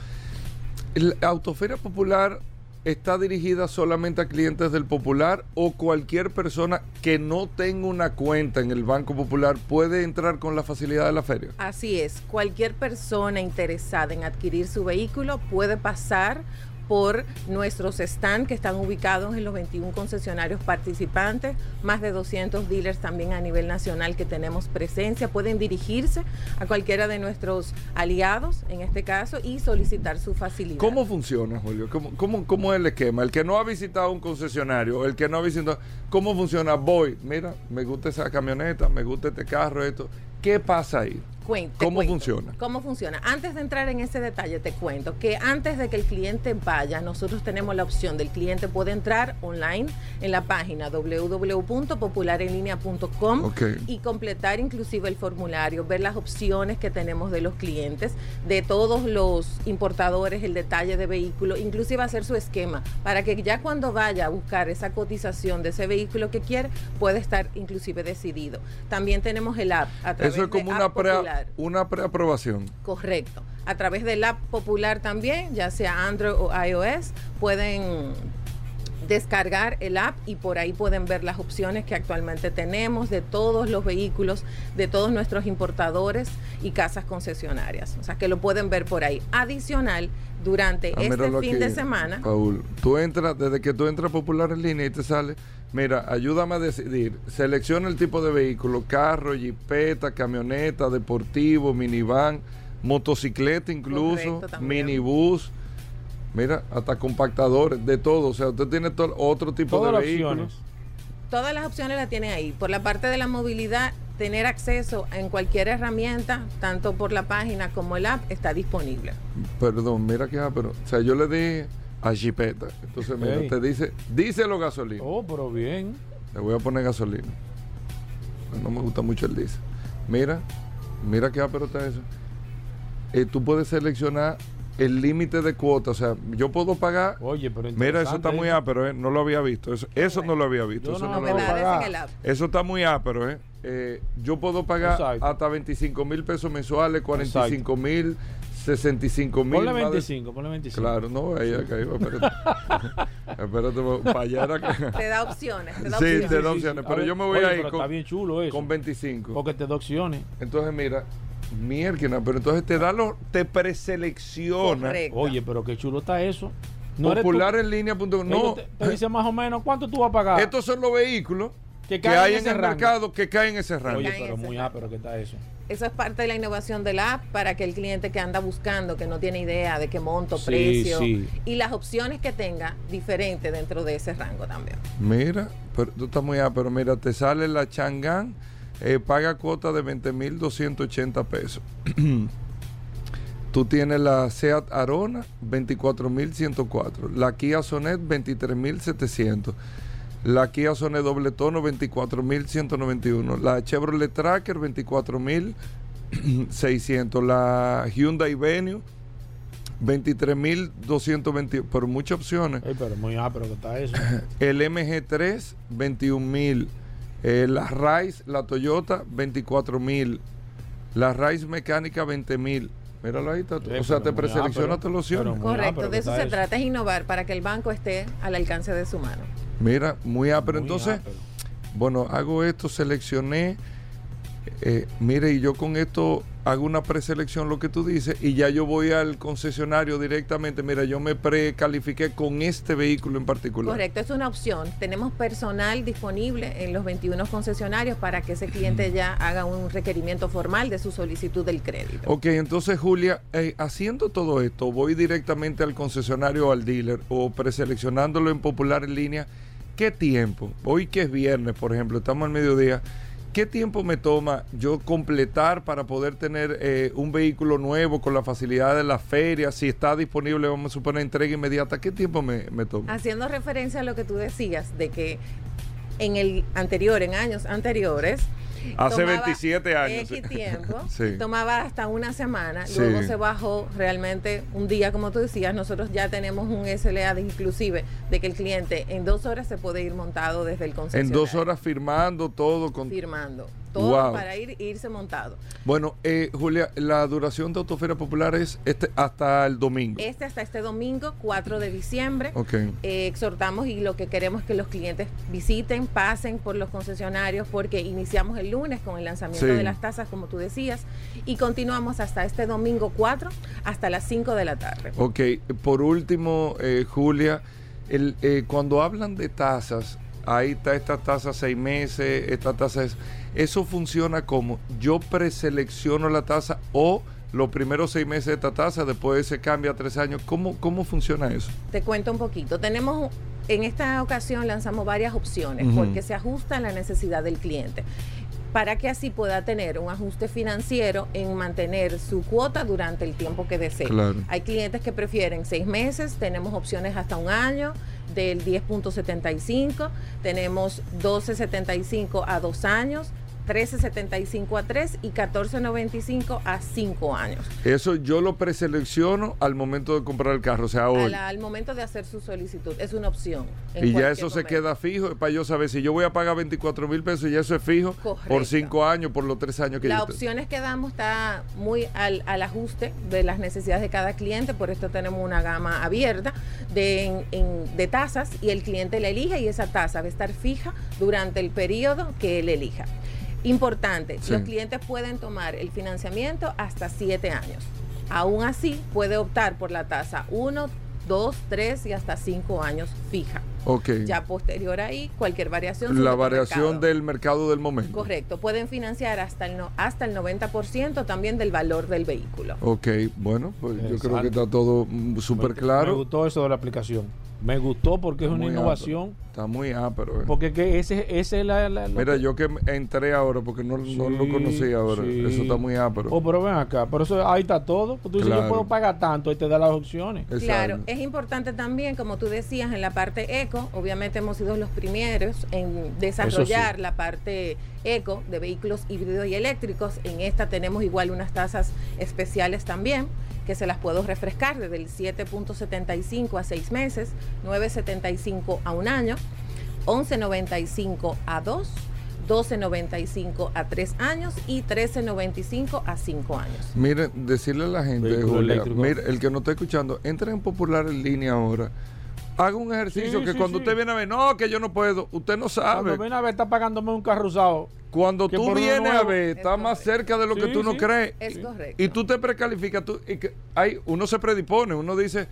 ¿la Autoferia Popular está dirigida solamente a clientes del Popular o cualquier persona que no tenga una cuenta en el Banco Popular puede entrar con la facilidad de la feria? Así es, cualquier persona interesada en adquirir su vehículo puede pasar por nuestros stands que están ubicados en los 21 concesionarios participantes, más de 200 dealers también a nivel nacional que tenemos presencia. Pueden dirigirse a cualquiera de nuestros aliados, en este caso, y solicitar su facilidad. ¿Cómo funciona, Julio? ¿Cómo, cómo, cómo es el esquema? El que no ha visitado un concesionario, el que no ha visitado, ¿cómo funciona? Voy, mira, me gusta esa camioneta, me gusta este carro, esto. ¿Qué pasa ahí? ¿Cómo cuento. funciona? ¿Cómo funciona? Antes de entrar en ese detalle, te cuento que antes de que el cliente vaya, nosotros tenemos la opción del cliente puede entrar online en la página www.popularenlinea.com y completar inclusive el formulario, ver las opciones que tenemos de los clientes, de todos los importadores, el detalle de vehículo, inclusive hacer su esquema para que ya cuando vaya a buscar esa cotización de ese vehículo que quiere, pueda estar inclusive decidido. También tenemos el app a través Eso es como de una, pre, Popular. una preaprobación. Correcto. A través del app popular también, ya sea Android o iOS, pueden descargar el app y por ahí pueden ver las opciones que actualmente tenemos de todos los vehículos, de todos nuestros importadores y casas concesionarias. O sea que lo pueden ver por ahí. Adicional, durante Ah, este fin aquí, de semana, Paul, tú entras, desde que tú entras a Popular en línea y te sale, mira, ayúdame a decidir, selecciona el tipo de vehículo, carro, jipeta, camioneta, deportivo, minivan, motocicleta incluso, Correcto, minibús, mira, hasta compactadores, de todo, o sea, usted tiene to- otro tipo Todas de las vehículos. opciones. todas las opciones las tienen ahí. Por la parte de la movilidad, tener acceso en cualquier herramienta, tanto por la página como el app, está disponible. Perdón, mira que, ah, pero, o sea, yo le di a jipeta, entonces mira, Ey. te dice, díselo gasolina. Oh, pero bien. Le voy a poner gasolina. No me gusta mucho el diésel. Mira, mira qué pero está eso. Eh, tú puedes seleccionar el límite de cuota. O sea, yo puedo pagar. Oye, pero Mira, eso está muy eso. ápero, ¿eh? No lo había visto. Eso, eso no lo había visto. Eso, no no lo había. Eso está muy ápero, ¿eh? Eh, yo puedo pagar Exacto. hasta 25 mil pesos mensuales, 45 mil, 65 mil. Ponle más de- 25, ponle 25. Claro, no, ahí acá iba, espérate. espérate, para allá era que- Te da opciones, te da Sí, opciones. te da opciones, pero A yo me ver, voy oye, a ir pero con, está bien chulo eso. con 25. Porque te da opciones. Entonces, mira, mierda, pero entonces te da los, te preselecciona. Correcto. Oye, pero qué chulo está eso. No Popular en línea. punto No, te, te dice más o menos cuánto tú vas a pagar. estos son los vehículos Que que, hay en el rango. mercado que cae en ese rango. Oye, pero muy ápero que está eso. Eso es parte de la innovación de la app para que el cliente que anda buscando, que no tiene idea de qué monto, Sí, precio sí. y las opciones que tenga diferente dentro de ese rango también. Mira, pero tú estás muy pero mira, te sale la Chang'an, eh, paga cuota de 20.280 pesos. tú tienes la Seat Arona, 24.104. La Kia Sonet, 23.700. La Kia Sonet doble tono, 24.191. La Chevrolet Tracker, 24.600. La Hyundai Venue, 23.220. Pero muchas opciones. Pero muy ápero que está eso. El MG3, 21 mil. Eh, la Rise, la Toyota, 24 mil. La Rise mecánica, 20 mil. Míralo ahí, está. Sí, o sea, te preselecciona pero muy Correcto, de eso está se trata, es innovar para que el banco esté al alcance de su mano. Mira, muy ápero. Muy Entonces, ápero. bueno, hago esto, seleccioné. eh, mire, y yo con esto hago una preselección, lo que tú dices, y ya yo voy al concesionario directamente. Mira, yo me precalifiqué con este vehículo en particular. Correcto, es una opción. Tenemos personal disponible en los 21 concesionarios para que ese cliente ya haga un requerimiento formal de su solicitud del crédito. Ok, entonces Julia, eh, haciendo todo esto, voy directamente al concesionario o al dealer o preseleccionándolo en popular en línea. ¿Qué tiempo? Hoy que es viernes, por ejemplo, estamos al mediodía. ¿Qué tiempo me toma yo completar para poder tener eh, un vehículo nuevo con la facilidad de la feria? Si está disponible, vamos a suponer entrega inmediata. ¿Qué tiempo me, me toma? Haciendo referencia a lo que tú decías de que en el anterior, en años anteriores, Hace tomaba 27 años. X tiempo, Sí. tomaba hasta una semana, Sí. luego se bajó realmente un día, como tú decías, nosotros ya tenemos un SLA de inclusive de que el cliente en dos horas se puede ir montado desde el En concesionario. dos horas firmando todo con... Firmando. Todo Wow. para ir irse montado. Bueno, eh, Julia, la duración de Autoferia Popular es este hasta el domingo. Este hasta este domingo, 4 de diciembre. Ok. Eh, exhortamos y lo que queremos es que los clientes visiten, pasen por los concesionarios porque iniciamos el lunes con el lanzamiento Sí. de las tasas, como tú decías, y continuamos hasta este domingo 4 hasta las 5 de la tarde. Ok, por último, eh, Julia, el, eh, cuando hablan de tasas, ahí está esta tasa seis meses, esta tasa es... Eso funciona como yo preselecciono la tasa o los primeros seis meses de esta tasa, después se cambia a tres años. ¿Cómo, cómo funciona eso? Te cuento un poquito. Tenemos, en esta ocasión lanzamos varias opciones porque se ajusta a la necesidad del cliente para que así pueda tener un ajuste financiero en mantener su cuota durante el tiempo que desee. Claro. Hay clientes que prefieren seis meses, tenemos opciones hasta un año del 10.75, tenemos 12.75 a dos años, 13.75 a 3 y 14.95 a 5 años. Eso yo lo preselecciono al momento de comprar el carro, o sea, hoy. Al, al momento de hacer su solicitud, es una opción. Y ya eso se queda fijo para yo saber si yo voy a pagar 24 mil pesos y eso es fijo por Correcto. cinco años, por los tres años que Las opciones que damos está muy al, al ajuste de las necesidades de cada cliente, por esto tenemos una gama abierta de, en- en- de tasas y el cliente la elige y esa tasa va a estar fija durante el periodo que él elija. Importante, Sí. los clientes pueden tomar el financiamiento hasta siete años. Aún así, puede optar por la tasa 1, 2, 3 y hasta 5 años fija. Ya posterior ahí, cualquier variación. La variación mercado. del mercado del momento. Correcto, pueden financiar hasta el, no, hasta el 90% también del valor del vehículo. Ok, bueno, pues yo creo que está todo mm, súper Me claro. gustó eso de la aplicación. Me gustó porque es una innovación. ápero. Está muy ápero. eh. Porque que ese, ese es la, Mira, que- yo que entré ahora porque no, no lo conocía ahora. sí. Eso está muy ápero. Oh, pero ven acá, pero eso ahí está todo. Tú dices, Claro. yo puedo pagar tanto y te da las opciones. Claro, es importante también, como tú decías, en la parte eco, obviamente hemos sido los primeros en desarrollar la parte eco de vehículos híbridos y eléctricos. En esta tenemos igual unas tasas especiales también que se las puedo refrescar desde el 7.75 a 6 meses, 9.75 a un año, 11.95 a 2, 12.95 a 3 años y 13.95 a 5 años. Miren, decirle a la gente, Julia, mira, el que no está escuchando, entra en Popular en línea ahora. Haga un ejercicio Sí, que sí, cuando sí. usted viene a ver, no, que yo no puedo, usted no sabe. Cuando ven a ver, está pagándome un carro usado. Cuando tú vienes a ver, está más cerca de lo que Sí, tú no crees. Es correcto. Y tú te precalificas, tú, y que hay, uno se predispone, uno dice,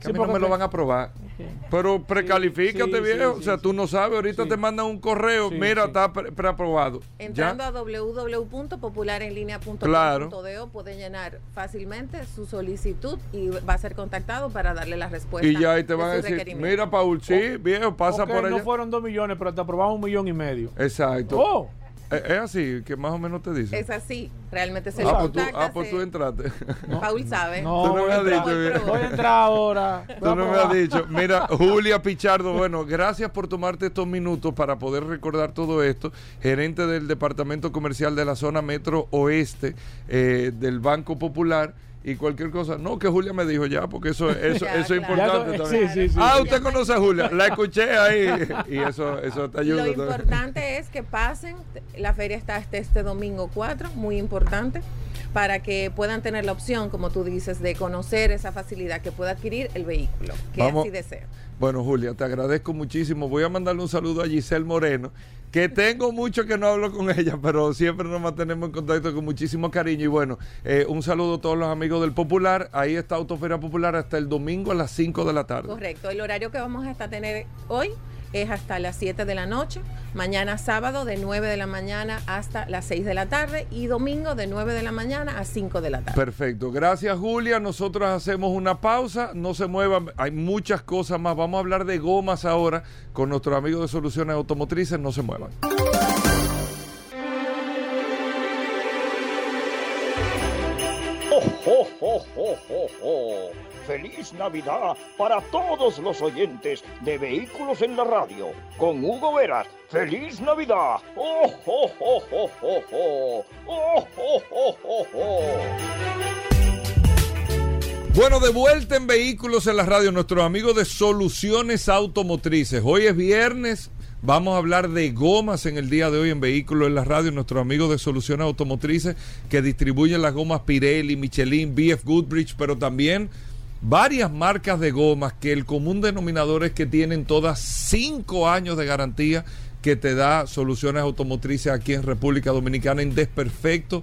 que a mí no me lo van a aprobar. Pero precalifícate, Sí, sí, viejo. sí, o sea, tú no sabes. Ahorita te mandan un correo. Sí, mira, sí. está pre- preaprobado. Entrando ¿Ya? a www.popularenlinea.com.do Claro. puede llenar fácilmente su solicitud y va a ser contactado para darle la respuesta. Y ya ahí te van a decir, mira, Paul, sí, viejo, pasa por allá. no fueron dos millones, pero te aprobamos un millón y medio. Exacto. Oh. Es, es así, que más o menos te dice. Es así, realmente se ah, le pues ah, pues tú entraste. Paul sabe. No, Tú no me has entrar. dicho, mira. Voy a entrar ahora. Tú no me has dicho. Mira, Julia Pichardo, bueno, gracias por tomarte estos minutos para poder recordar todo esto. Gerente del Departamento Comercial de la Zona Metro Oeste eh, del Banco Popular. Y cualquier cosa, no, que Julia me dijo ya, porque eso, eso, Ya, eso es importante Ya, también. sí, sí, sí. ah, usted conoce a Julia, la escuché ahí y eso, eso te ayuda. Lo también. importante es que pasen, la feria está hasta este domingo 4, muy importante, para que puedan tener la opción, como tú dices, de conocer esa facilidad que pueda adquirir el vehículo, que Vamos. así desea. Bueno, Julia, te agradezco muchísimo. Voy a mandarle un saludo a Giselle Moreno, que tengo mucho que no hablo con ella, pero siempre nos mantenemos en contacto con muchísimo cariño. Y bueno, eh, un saludo a todos los amigos del Popular. Ahí está Autoferia Popular hasta el domingo a las 5 de la tarde. Correcto, el horario que vamos a tener hoy es hasta las 7 de la noche, mañana sábado de 9 de la mañana hasta las 6 de la tarde y domingo de 9 de la mañana a 5 de la tarde. Perfecto. Gracias, Julia. Nosotros hacemos una pausa. No se muevan. Hay muchas cosas más. Vamos a hablar de gomas ahora con nuestro amigo de Soluciones Automotrices. No se muevan. ¡Oh, oh, oh, oh, oh, oh! ¡Feliz Navidad para todos los oyentes de Vehículos en la Radio! Con Hugo Veras. ¡Feliz Navidad! ¡Oh, oh, oh, oh, oh, oh! ¡Oh! Bueno, de vuelta en Vehículos en la Radio, nuestros amigos de Soluciones Automotrices. Hoy es viernes, vamos a hablar de gomas en el día de hoy en Vehículos en la Radio, nuestros amigos de Soluciones Automotrices que distribuyen las gomas Pirelli, Michelin, BF Goodrich, pero también varias marcas de gomas que el común denominador es que tienen todas cinco años de garantía que te da soluciones automotrices aquí en República Dominicana en desperfecto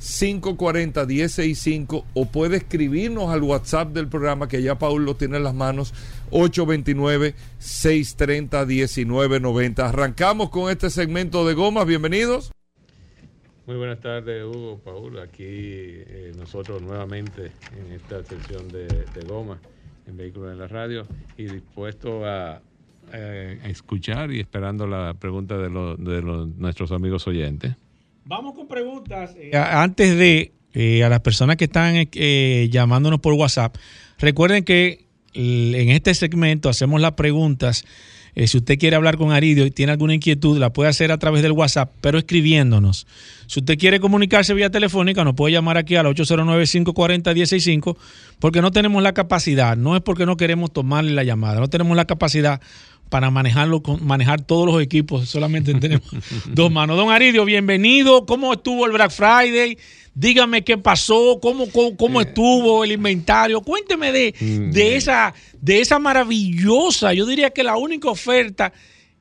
540-165 o puede escribirnos al WhatsApp del programa que ya Paul lo tiene en las manos 829-630-1990. Arrancamos con este segmento de gomas, bienvenidos. Muy buenas tardes, Hugo, Paul. Aquí eh, nosotros nuevamente en esta sección de, de goma en Vehículos en la Radio y dispuesto a, eh, escuchar y esperando la pregunta de, los de los- nuestros amigos oyentes. Vamos con preguntas. eh, antes de eh, a las personas que están eh, llamándonos por WhatsApp, recuerden que en este segmento hacemos las preguntas. Eh, si usted quiere hablar con Aridio y tiene alguna inquietud, la puede hacer a través del WhatsApp, pero escribiéndonos. Si usted quiere comunicarse vía telefónica, nos puede llamar aquí al 809-540-165, porque no tenemos la capacidad, no es porque no queremos tomarle la llamada, no tenemos la capacidad para manejarlo, manejar todos los equipos, solamente tenemos dos manos. Don Aridio, bienvenido. ¿Cómo estuvo el Black Friday? Dígame qué pasó, cómo, cómo, cómo estuvo el inventario. Cuénteme de, de, esa, de esa maravillosa, yo diría que la única oferta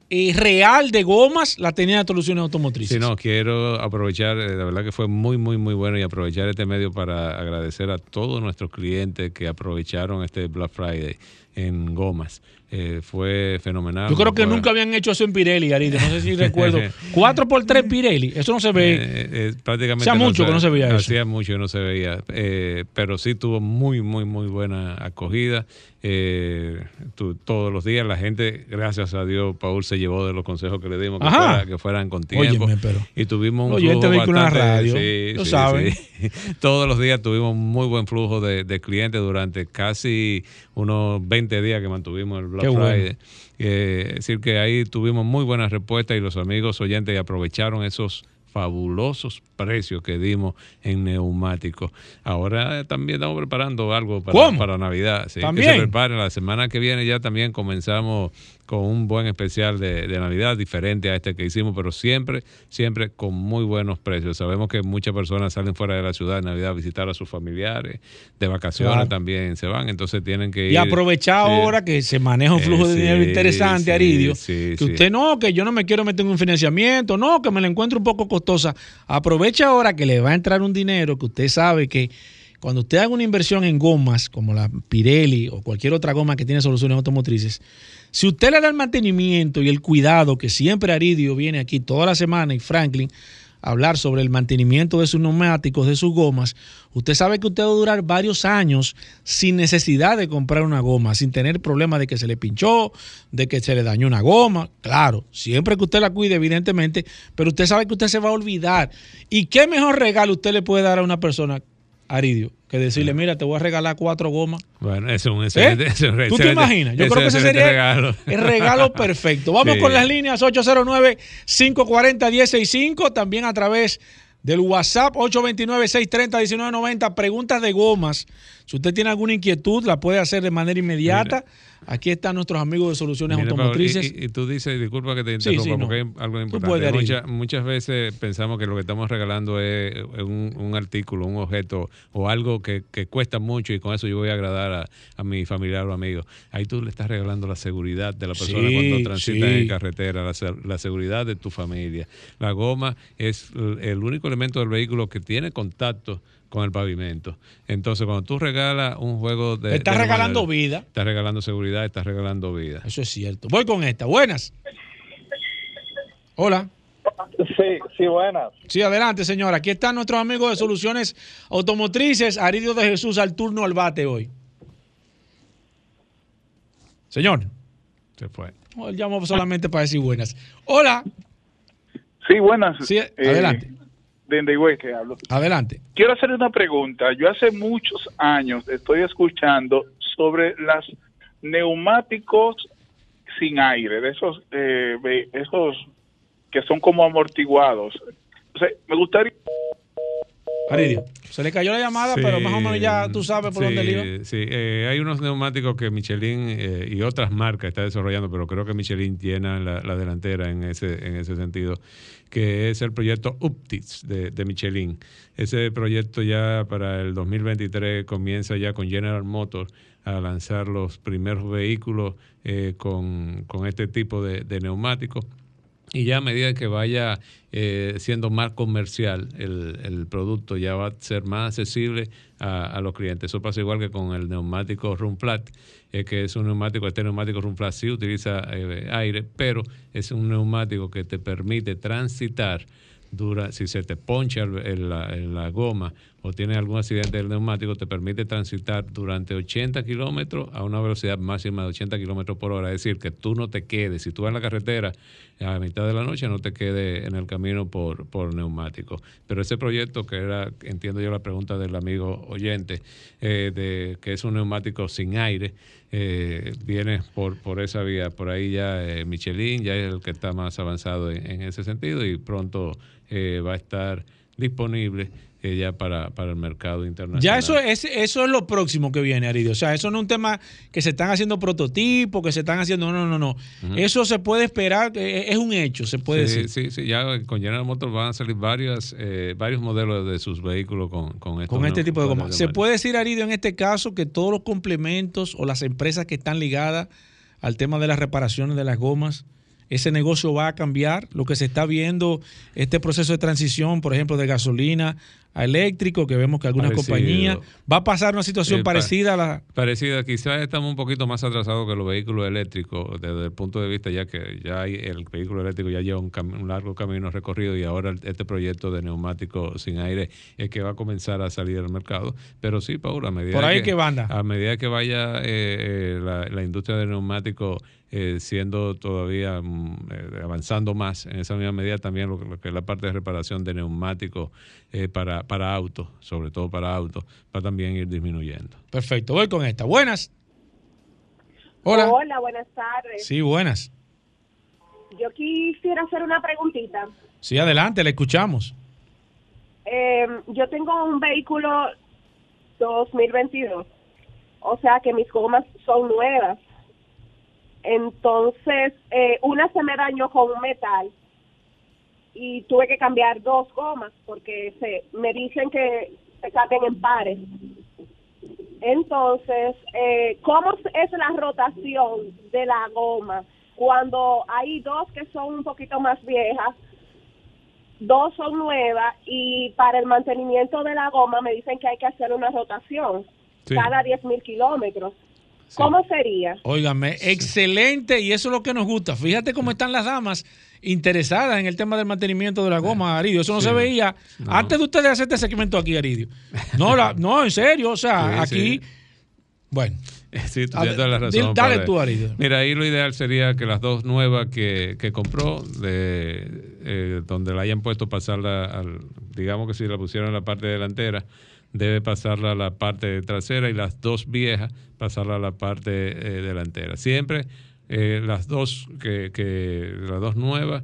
eh, real de gomas la tenía Soluciones Automotrices. Sí, no, quiero aprovechar, eh, la verdad que fue muy, muy, muy bueno y aprovechar este medio para agradecer a todos nuestros clientes que aprovecharon este Black Friday en gomas. Eh, fue fenomenal. Yo creo que nunca habían hecho eso en Pirelli, Aridio. No sé si recuerdo. 4 por 3 Pirelli. Eso no se ve. Eh, eh, prácticamente Hacía mucho que no se veía eso. Hacía mucho que no se veía. Eh, pero sí tuvo muy, muy, muy buena acogida. Eh, todos los días la gente, gracias a Dios, Paul se llevó de los consejos que le dimos que, fuera- que fueran con tiempo. Óyeme, pero- y tuvimos un Oye, este flujo la bastante- radio, sí, lo sí, saben. sí. Todos los días tuvimos muy buen flujo de, de clientes durante casi unos 20 días que mantuvimos el Black Qué bueno. Friday. Eh, es decir, que ahí tuvimos muy buenas respuestas y los amigos oyentes aprovecharon esos fabulosos precios que dimos en neumáticos. Ahora también estamos preparando algo para, para Navidad. sí, que ¿También? se preparen. La semana que viene ya también comenzamos con un buen especial de, de Navidad, diferente a este que hicimos, pero siempre, siempre con muy buenos precios. Sabemos que muchas personas salen fuera de la ciudad en Navidad a visitar a sus familiares, de vacaciones Claro. también se van, entonces tienen que ir. Y aprovechar Sí. ahora que se maneja un flujo Eh, de dinero interesante, sí, Aridio. que usted no, que yo no me quiero meter en un financiamiento, no, que me la encuentro un poco costosa. Aprovecha ahora que le va a entrar un dinero que usted sabe que cuando usted haga una inversión en gomas, como la Pirelli o cualquier otra goma que tiene soluciones automotrices, si usted le da el mantenimiento y el cuidado que siempre Aridio viene aquí toda la semana y Franklin a hablar sobre el mantenimiento de sus neumáticos, de sus gomas, usted sabe que usted va a durar varios años sin necesidad de comprar una goma, sin tener problema de que se le pinchó, de que se le dañó una goma. Claro, siempre que usted la cuide, evidentemente, pero usted sabe que usted se va a olvidar. ¿Y qué mejor regalo usted le puede dar a una persona, Aridio, que decirle, mira, te voy a regalar cuatro gomas? Bueno, es un excelente. ¿Eh? un ¿Tú te excelente- imaginas? Yo creo que ese excelente sería regalo. el regalo perfecto. Vamos Sí. con las líneas 809-540-165, también a través del WhatsApp 829-630-1990. Preguntas de gomas. Si usted tiene alguna inquietud, la puede hacer de manera inmediata. Aquí están nuestros amigos de Soluciones Mira, Automotrices. y, y- y tú dices, disculpa que te interrumpa, sí, porque hay algo importante. Mucha- muchas veces pensamos que lo que estamos regalando es un, un artículo, un objeto o algo que, que cuesta mucho y con eso yo voy a agradar a, a mi familiar o amigo. Ahí tú le estás regalando la seguridad de la persona Sí, cuando transita en carretera, la, la seguridad de tu familia. La goma es el único elemento del vehículo que tiene contacto con el pavimento. Entonces, cuando tú regalas un juego de... Estás de regalando manera- vida. Estás regalando seguridad, estás regalando vida. Eso es cierto. Voy con esta. Buenas. Hola. Sí, sí, buenas. Sí, adelante, señora. Aquí están nuestros amigos de Soluciones Automotrices. Aridio de Jesús al turno al bate hoy. Señor. Se fue. Él llamó solamente para decir buenas. Hola. Sí, buenas. Sí, Eh, adelante. De Endegüe que hablo. Adelante. Quiero hacerle una pregunta. Yo hace muchos años estoy escuchando sobre las neumáticos sin aire, de esos, eh, esos que son como amortiguados. O sea, me gustaría... Aridio. Se le cayó la llamada, Sí, pero más o menos ya tú sabes por sí, dónde le iba. Sí, eh, hay unos neumáticos que Michelin eh, y otras marcas están desarrollando, pero creo que Michelin llena la, la delantera en ese, en ese sentido, que es el proyecto Uptis de, de Michelin. Ese proyecto ya para el 2023 comienza ya con General Motors a lanzar los primeros vehículos eh, con, con este tipo de, de neumáticos. Y ya a medida que vaya eh, siendo más comercial el, el producto, ya va a ser más accesible a, a los clientes. Eso pasa igual que con el neumático Runflat, eh, que es un neumático, este neumático Runflat sí utiliza eh, aire, pero es un neumático que te permite transitar dura, si se te poncha el- la, la goma o tienes algún accidente del neumático, te permite transitar durante 80 kilómetros a una velocidad máxima de 80 kilómetros por hora. Es decir, que tú no te quedes, si tú vas en la carretera a mitad de la noche, no te quedes en el camino por, por neumático. Pero ese proyecto, que era, entiendo yo la pregunta del amigo oyente, eh, de que es un neumático sin aire, eh, viene por, por esa vía. Por ahí ya eh, Michelin ya es el que está más avanzado en, en ese sentido y pronto eh, va a estar disponible eh, ya para, para el mercado internacional. Ya eso es, eso es lo próximo que viene, Aridio. O sea, eso no es un tema que se están haciendo prototipos, que se están haciendo. No, no, no. Ujú. Eso se puede esperar, eh, es un hecho, se puede sí, decir. Sí, sí, ya con General Motors van a salir varias, eh, varios modelos de sus vehículos con, con, estos Con este tipo de goma. Se puede decir, Aridio, en este caso, que todos los complementos o las empresas que están ligadas al tema de las reparaciones de las gomas, ese negocio va a cambiar. Lo que se está viendo, este proceso de transición, por ejemplo, de gasolina a eléctrico, que vemos que algunas Parecido. compañías, va a pasar una situación Eh, pa- parecida a la... Parecida, quizás estamos un poquito más atrasados que los vehículos eléctricos desde el punto de vista ya que ya hay, el vehículo eléctrico ya lleva un, un largo camino recorrido y ahora este proyecto de neumáticos sin aire es que va a comenzar a salir al mercado. Pero sí, Paula, a medida Por ahí que, que banda. a medida que vaya eh, eh, la, la industria de neumáticos eh, siendo todavía mm, eh, avanzando más en esa misma medida también lo, que- lo que es la parte de reparación de neumáticos eh, para, para autos, sobre todo para autos, va a también ir disminuyendo. Perfecto, voy con esta. Buenas. Hola. Hola, buenas tardes. Sí, buenas. yo quisiera hacer una preguntita. Sí, adelante, le escuchamos. Eh, yo tengo un vehículo 2022, o sea que mis gomas son nuevas. Entonces, eh, una se me dañó con un metal y tuve que cambiar dos gomas porque se me dicen que se cambian en pares. Entonces, eh, ¿cómo es la rotación de la goma cuando hay dos que son un poquito más viejas, dos son nuevas y para el mantenimiento de la goma me dicen que hay que hacer una rotación Sí. cada 10 mil ¿Cómo sería? Óigame, excelente y eso es lo que nos gusta. Fíjate cómo están las damas interesadas en el tema del mantenimiento de la goma, Aridio. Eso no Sí. se veía antes de ustedes hacer este segmento aquí, Aridio. No, la- no, en serio, o sea, Sí, aquí, sí. bueno. Sí, tú tienes toda la ver, razón. di- dale tú, Aridio. Mira, ahí lo ideal sería que las dos nuevas que, que compró, de, eh, donde la hayan puesto pasarla al, digamos que si la pusieron en la parte delantera, debe pasarla a la parte trasera y las dos viejas pasarla a la parte eh, delantera. Siempre eh, las dos que, que las dos nuevas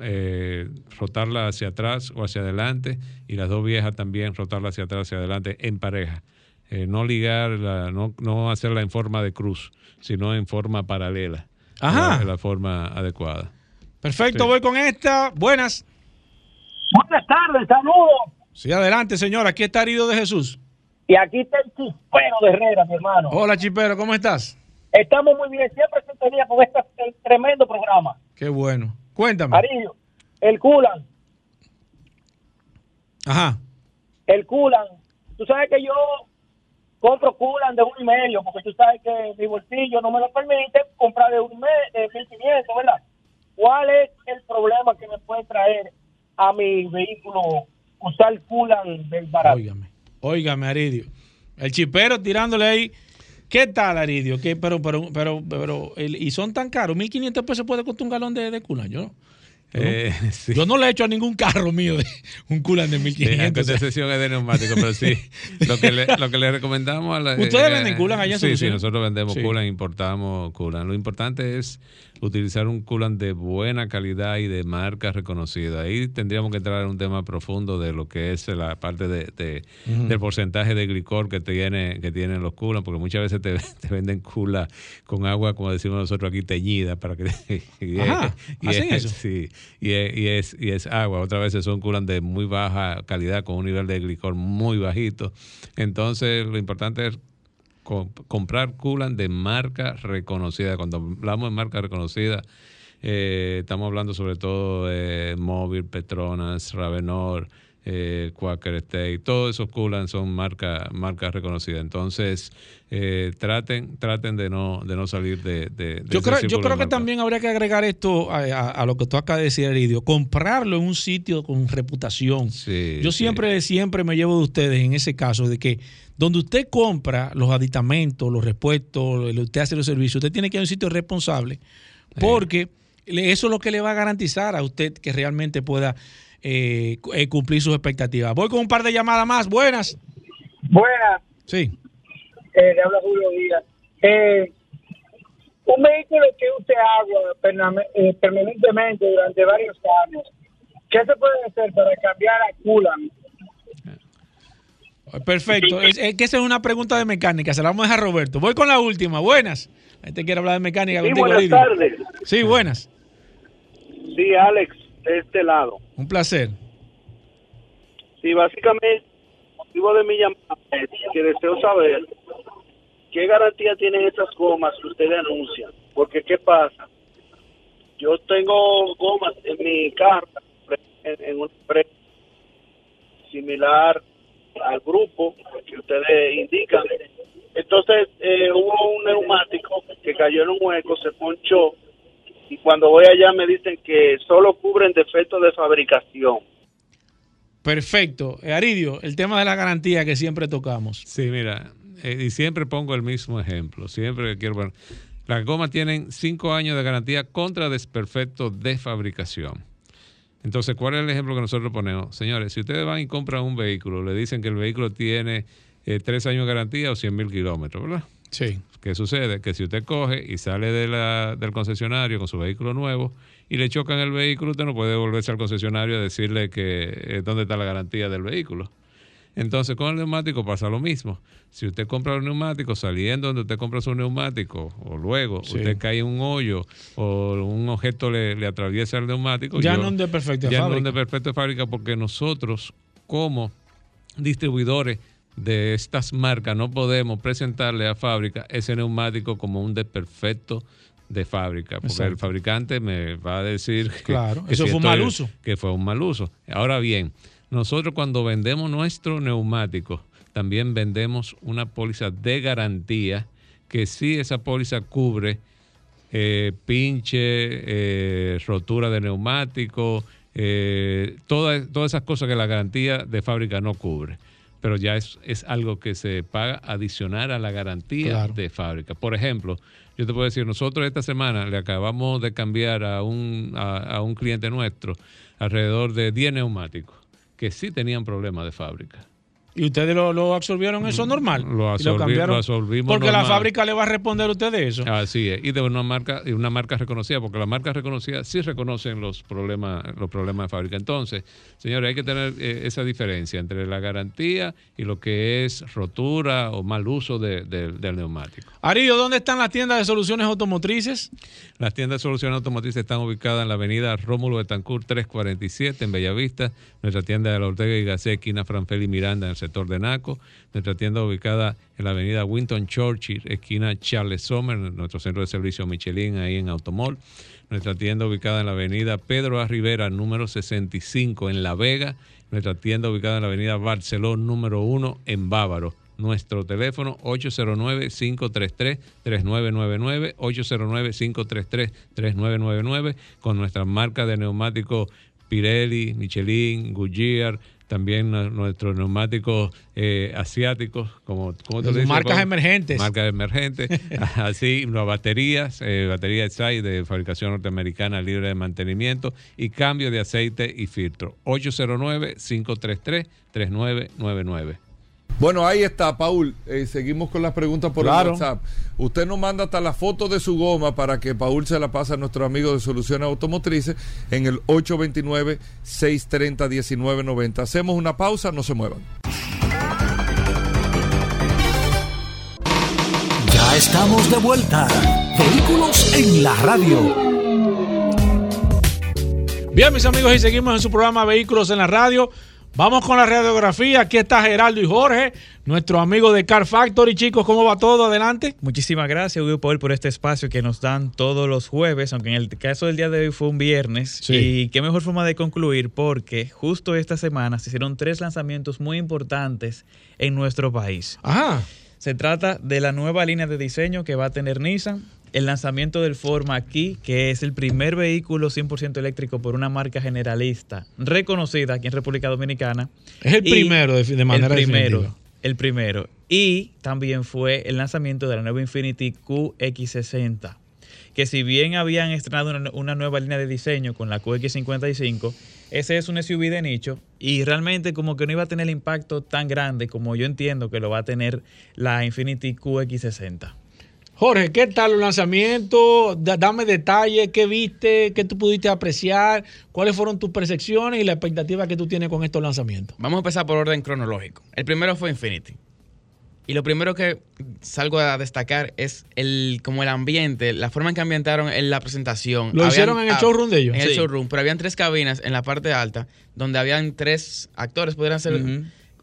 eh, rotarla hacia atrás o hacia adelante y las dos viejas también rotarla hacia atrás hacia adelante en pareja. Eh, no ligarla, no, no hacerla en forma de cruz, sino en forma paralela. Ajá. La, la forma adecuada. Perfecto, Sí. voy con esta. Buenas. Buenas tardes, saludos. Sí, adelante, señor. Aquí está Aridio de Jesús. Y aquí está el chispero de Herrera, mi hermano. Hola, Chipero, ¿cómo estás? Estamos muy bien, siempre se tenía con este tremendo programa. Qué bueno. Cuéntame. Cariño, el culan, Ajá. el culan. Tú sabes que yo compro culan de uno y medio, porque tú sabes que mi bolsillo no me lo permite comprar de un de 1500, ¿verdad? ¿Cuál es el problema que me puede traer a mi vehículo usar culan del barato? Óigame, óigame, Aridio. El chipero tirándole ahí. ¿Qué tal, Aridio? ¿Qué, pero, pero, pero, pero, el- y son tan caros. 1.500 pesos puede costar un galón de, de culan. Yo, yo, Eh, no, yo no le he hecho a ningún carro mío de un culan de Sí, aunque 1.500. esta sesión es de neumático, pero sí. Lo que le, lo que le recomendamos a la. ¿Ustedes eh, venden culan allá en Sí, sí, nosotros vendemos Sí. culan, importamos culan. Lo importante es utilizar un culan de buena calidad y de marca reconocida. Ahí tendríamos que entrar en un tema profundo de lo que es la parte de, del porcentaje de glicol que tiene que tienen los culan, porque muchas veces te, te venden cula con agua, como decimos nosotros aquí, teñida, para que y es- y ¿hacen es- eso? Sí, y es, y es, y es agua. Otras veces son culan de muy baja calidad, con un nivel de glicol muy bajito. Entonces, lo importante es comprar culan de marca reconocida. Cuando hablamos de marca reconocida, eh, estamos hablando sobre todo de Móvil, Petronas, Ravenor, eh, Quaker State, todos esos culan son marca, marcas reconocidas. Entonces, eh, traten, traten de no, de no salir de, de- de Yo creo, yo creo que marca. también habría que agregar esto a, a- a lo que tú acabas de decir, Aridio. Comprarlo en un sitio con reputación. yo siempre, siempre me llevo de ustedes en ese caso de que donde usted compra los aditamentos, los repuestos, usted hace los servicios, usted tiene que ir a un sitio responsable porque le- eso es lo que le va a garantizar a usted que realmente pueda eh, eh, cumplir sus expectativas. Voy con un par de llamadas más. Buenas. Buenas. Sí. Eh, le habla Julio Díaz. Eh, un vehículo que use agua eh, permanentemente durante varios años, ¿qué se puede hacer para cambiar a coolant? Perfecto. Es, es que esa es una pregunta de mecánica. Se la vamos a dejar a Roberto. Voy con la última. Buenas. La gente quiere hablar de mecánica. Sí, contigo, buenas Lidio. tardes. Sí, buenas. Sí, Alex, de este lado. Un placer. Sí, básicamente, el motivo de mi llamada es que deseo saber qué garantía tienen esas gomas que ustedes anuncian. Porque, ¿qué pasa? Yo tengo gomas en mi carro, en, en un pre similar al grupo que ustedes indican. Entonces, eh, hubo un neumático que cayó en un hueco, se ponchó, y cuando voy allá me dicen que solo cubren defectos de fabricación. Perfecto. Eh, Aridio, el tema de la garantía que siempre tocamos. Sí, mira, eh, y siempre pongo el mismo ejemplo. Siempre que quiero poner. Las gomas tienen cinco años de garantía contra desperfectos de fabricación. Entonces, ¿cuál es el ejemplo que nosotros ponemos? Señores, si ustedes van y compran un vehículo, le dicen que el vehículo tiene eh, tres años de garantía o 100 mil kilómetros, ¿verdad? Sí. ¿Qué sucede? Que si usted coge y sale de la- del concesionario con su vehículo nuevo y le chocan el vehículo, usted no puede volverse al concesionario a decirle que eh, dónde está la garantía del vehículo. Entonces, con el neumático pasa lo mismo. Si usted compra un neumático saliendo donde usted compra su neumático, o luego Sí. usted cae en un hoyo o un objeto le, le atraviesa el neumático, Ya yo- no es de perfecto de ya no es fábrica. de perfecto de fábrica porque nosotros, como distribuidores de estas marcas, no podemos presentarle a fábrica ese neumático como un desperfecto de fábrica, porque Exacto. el fabricante me va a decir que, Claro, que eso si fue un mal uso. que fue un mal uso. Ahora bien, nosotros cuando vendemos nuestro neumático, también vendemos una póliza de garantía que sí esa póliza cubre eh, pinche, eh, rotura de neumático, eh, todas, todas esas cosas que la garantía de fábrica no cubre. Pero ya es, es algo que se paga adicional a la garantía Claro. de fábrica. Por ejemplo, yo te puedo decir, nosotros esta semana le acabamos de cambiar a un, a, a un cliente nuestro alrededor de 10 neumáticos que sí tenían problemas de fábrica. Y ustedes lo, lo absorbieron eso normal. Mm, Lo, Y absorbi- cambiaron. lo absorbimos Porque la normal. fábrica le va a responder a usted de eso. Así es, y de una marca, y una marca reconocida, porque las marcas reconocidas sí reconocen los problemas, los problemas de fábrica. Entonces, señores, hay que tener eh, esa diferencia entre la garantía y lo que es rotura o mal uso de- de- del neumático. Arillo, ¿dónde están las tiendas de soluciones automotrices? Las tiendas de soluciones automotrices están ubicadas en la avenida Rómulo Betancourt 347 en Bellavista. Nuestra tienda de la Ortega y Gasset, esquina Franfeli Miranda, en el sector de Naco. Nuestra tienda ubicada en la avenida Winton Churchill, esquina Charles Sommer, nuestro centro de servicio Michelin, ahí en Automol. Nuestra tienda ubicada en la avenida Pedro A. Rivera, número 65, en La Vega. Nuestra tienda ubicada en la avenida Barceló, número 1, en Bávaro. Nuestro teléfono 809-533-3999, 809-533-3999, con nuestra marca de neumáticos Pirelli, Michelin, Goodyear, también nu- nuestros neumáticos eh, asiáticos, como ¿cómo te dices, marcas emergentes. Marcas emergentes. Así, las baterías, eh, batería SAI de fabricación norteamericana libre de mantenimiento y cambio de aceite y filtro. 809-533-3999. Bueno, ahí está, Paul. Eh, seguimos con las preguntas por Claro. el WhatsApp. Usted nos manda hasta la foto de su goma para que Paul se la pase a nuestro amigo de Soluciones Automotrices en el 829-630-1990. Hacemos una pausa, no se muevan. Ya estamos de vuelta. Vehículos en la radio. Bien, mis amigos, y seguimos en su programa Vehículos en la Radio. Vamos con la radiografía. Aquí está Geraldo y Jorge, nuestro amigo de Car Factory. Chicos, ¿cómo va todo? Adelante. Muchísimas gracias, Hugo Paul, por este espacio que nos dan todos los jueves, aunque en el caso del día de hoy fue un viernes. Sí. Y qué mejor forma de concluir, porque justo esta semana se hicieron tres lanzamientos muy importantes en nuestro país. Ajá. Se trata de la nueva línea de diseño que va a tener Nissan, el lanzamiento del Forma aquí, que es el primer vehículo 100% eléctrico por una marca generalista reconocida aquí en República Dominicana. Es el primero de- de manera El primero, definitiva. el primero. Y también fue el lanzamiento de la nueva Infinity QX60, que si bien habían estrenado una, una nueva línea de diseño con la QX55, ese es un SUV de nicho y realmente como que no iba a tener el impacto tan grande como yo entiendo que lo va a tener la Infinity QX60. Jorge, ¿qué tal los lanzamientos? Da- Dame detalles, ¿qué viste? ¿Qué tú pudiste apreciar? ¿Cuáles fueron tus percepciones y la expectativa que tú tienes con estos lanzamientos? Vamos a empezar por orden cronológico. El primero fue Infinity. Y lo primero que salgo a destacar es el como el ambiente, la forma en que ambientaron en la presentación. ¿Lo hicieron en el showroom de ellos? En el showroom, pero habían tres cabinas en la parte alta donde habían tres actores, podrían ser.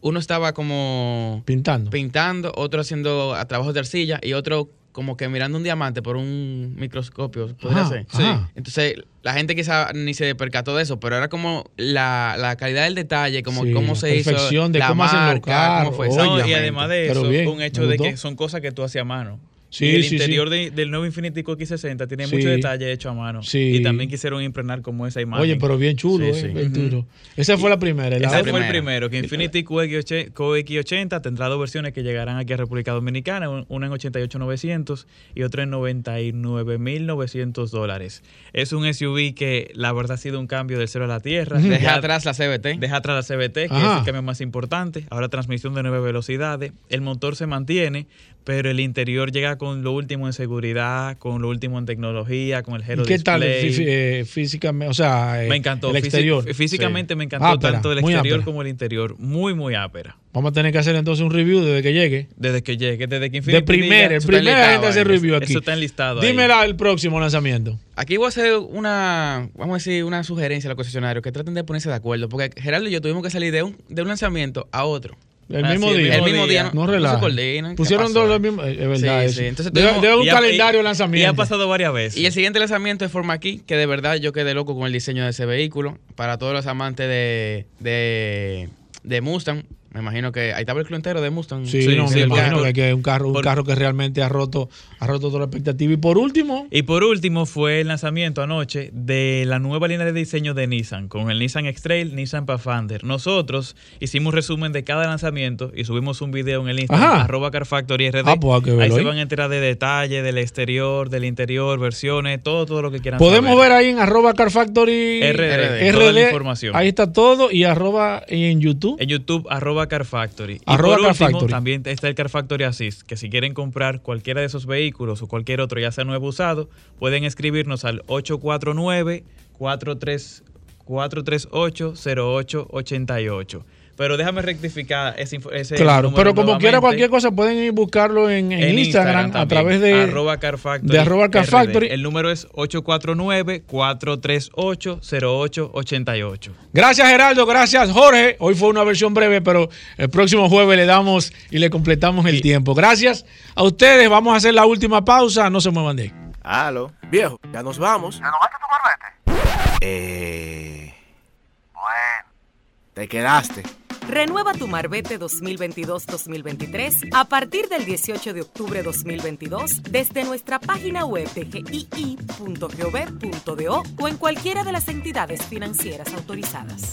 Uno estaba como Pintando. pintando, otro haciendo a trabajos de arcilla y otro como que mirando un diamante por un microscopio, podría Ajá, ser. ajá. Entonces, la gente quizá ni se percató de eso, pero era como la, la calidad del detalle, como Sí, cómo se hizo de la cómo hacen los marca, carros. cómo fue. No, y además de eso, bien, un hecho de que son cosas que tú hacías a mano. Sí, y el sí, interior sí. de- del nuevo Infiniti QX60 tiene Sí. mucho detalle hecho a mano. Sí. Y también quisieron impregnar como esa imagen. Oye, pero bien chulo, Sí, eh, sí. bien duro. Esa fue la primera. la otra- fue el primero, que Infinity QX80, QX80 tendrá dos versiones que llegarán aquí a República Dominicana, un- una en 88.900 y otra en 99.900 dólares. Es un SUV que la verdad ha sido un cambio del cero a la tierra. Deja atrás la CBT. Deja atrás la CBT, que Ajá. es el cambio más importante. Ahora transmisión de nueve velocidades. El motor se mantiene, pero el interior llega con lo último en seguridad, con lo último en tecnología, con el ¿Y Hero qué tal Display. eh, físicamente? O sea, eh, Me encantó. el exterior. Físicamente Sí. me encantó Ápera, tanto el exterior ápera. como el interior. Muy, muy ápera. Vamos a tener que hacer entonces un review desde que llegue. Desde que llegue, desde que De Infinity primera, diga, el primer gente hace review aquí. Eso está enlistado ahí. Dime la- el próximo lanzamiento. Aquí voy a hacer una, vamos a decir, una sugerencia a los concesionarios que traten de ponerse de acuerdo, porque Gerardo y yo tuvimos que salir de un, de un lanzamiento a otro. El Así, mismo día. El mismo día. No se relajes. coordinan. ¿qué Pusieron dos los mismos. Es verdad. Sí, eso. sí. Entonces debe un y ha- calendario de y- lanzamiento. y ha pasado varias veces. Y el siguiente lanzamiento es Forma aquí, que de verdad yo quedé loco con el diseño de ese vehículo. Para todos los amantes de, de, de Mustang, me imagino que ahí estaba el club entero de Mustang. Sí, no, me imagino carro. que, que es un carro, un Por- carro que realmente ha roto, ha roto toda la expectativa. Y por último, Y por último fue el lanzamiento anoche de la nueva línea de diseño de Nissan, con el Nissan X-Trail, Nissan Pathfinder. Nosotros hicimos un resumen de cada lanzamiento y subimos un video en el Instagram, Ajá. arroba Carfactory RD. Ah, pues hay que ahí verlo se ahí. van a enterar de detalles, del exterior, del interior, versiones, todo, todo lo que quieran podemos saber. ver ahí en arroba carfactory RD, toda la información. Ahí está todo. Y arroba en YouTube. En YouTube, arroba Carfactory. Y Arroba por último, Carfactory. también está el Carfactory Assist, que si quieren comprar cualquiera de esos vehículos o cualquier otro, ya sea nuevo usado, pueden escribirnos al 849-438-0888. Pero déjame rectificar ese, ese Claro, número pero como quiera cualquier cosa pueden ir buscarlo en, en En Instagram, a también, través de arroba Carfactory de arroba Carfactory. El número es 849-438-0888. Gracias Geraldo, gracias Jorge. Hoy fue una versión breve, pero el próximo jueves le damos y le completamos el tiempo. Gracias a ustedes. Vamos a hacer la última pausa. No se muevan de ahí. Aló. Viejo, ya nos vamos. ¿Ya no vas a tomar vete? Eh. Bueno. Te quedaste. Renueva tu Marbete 2022-2023 a partir del 18 de octubre 2022 desde nuestra página web de gii.gov.do o en cualquiera de las entidades financieras autorizadas.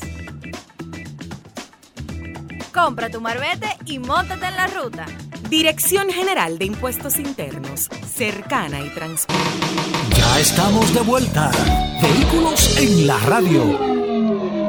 Compra tu marbete y montate en la ruta. Dirección General de Impuestos Internos, cercana y transparente. Ya estamos de vuelta. Vehículos en la radio.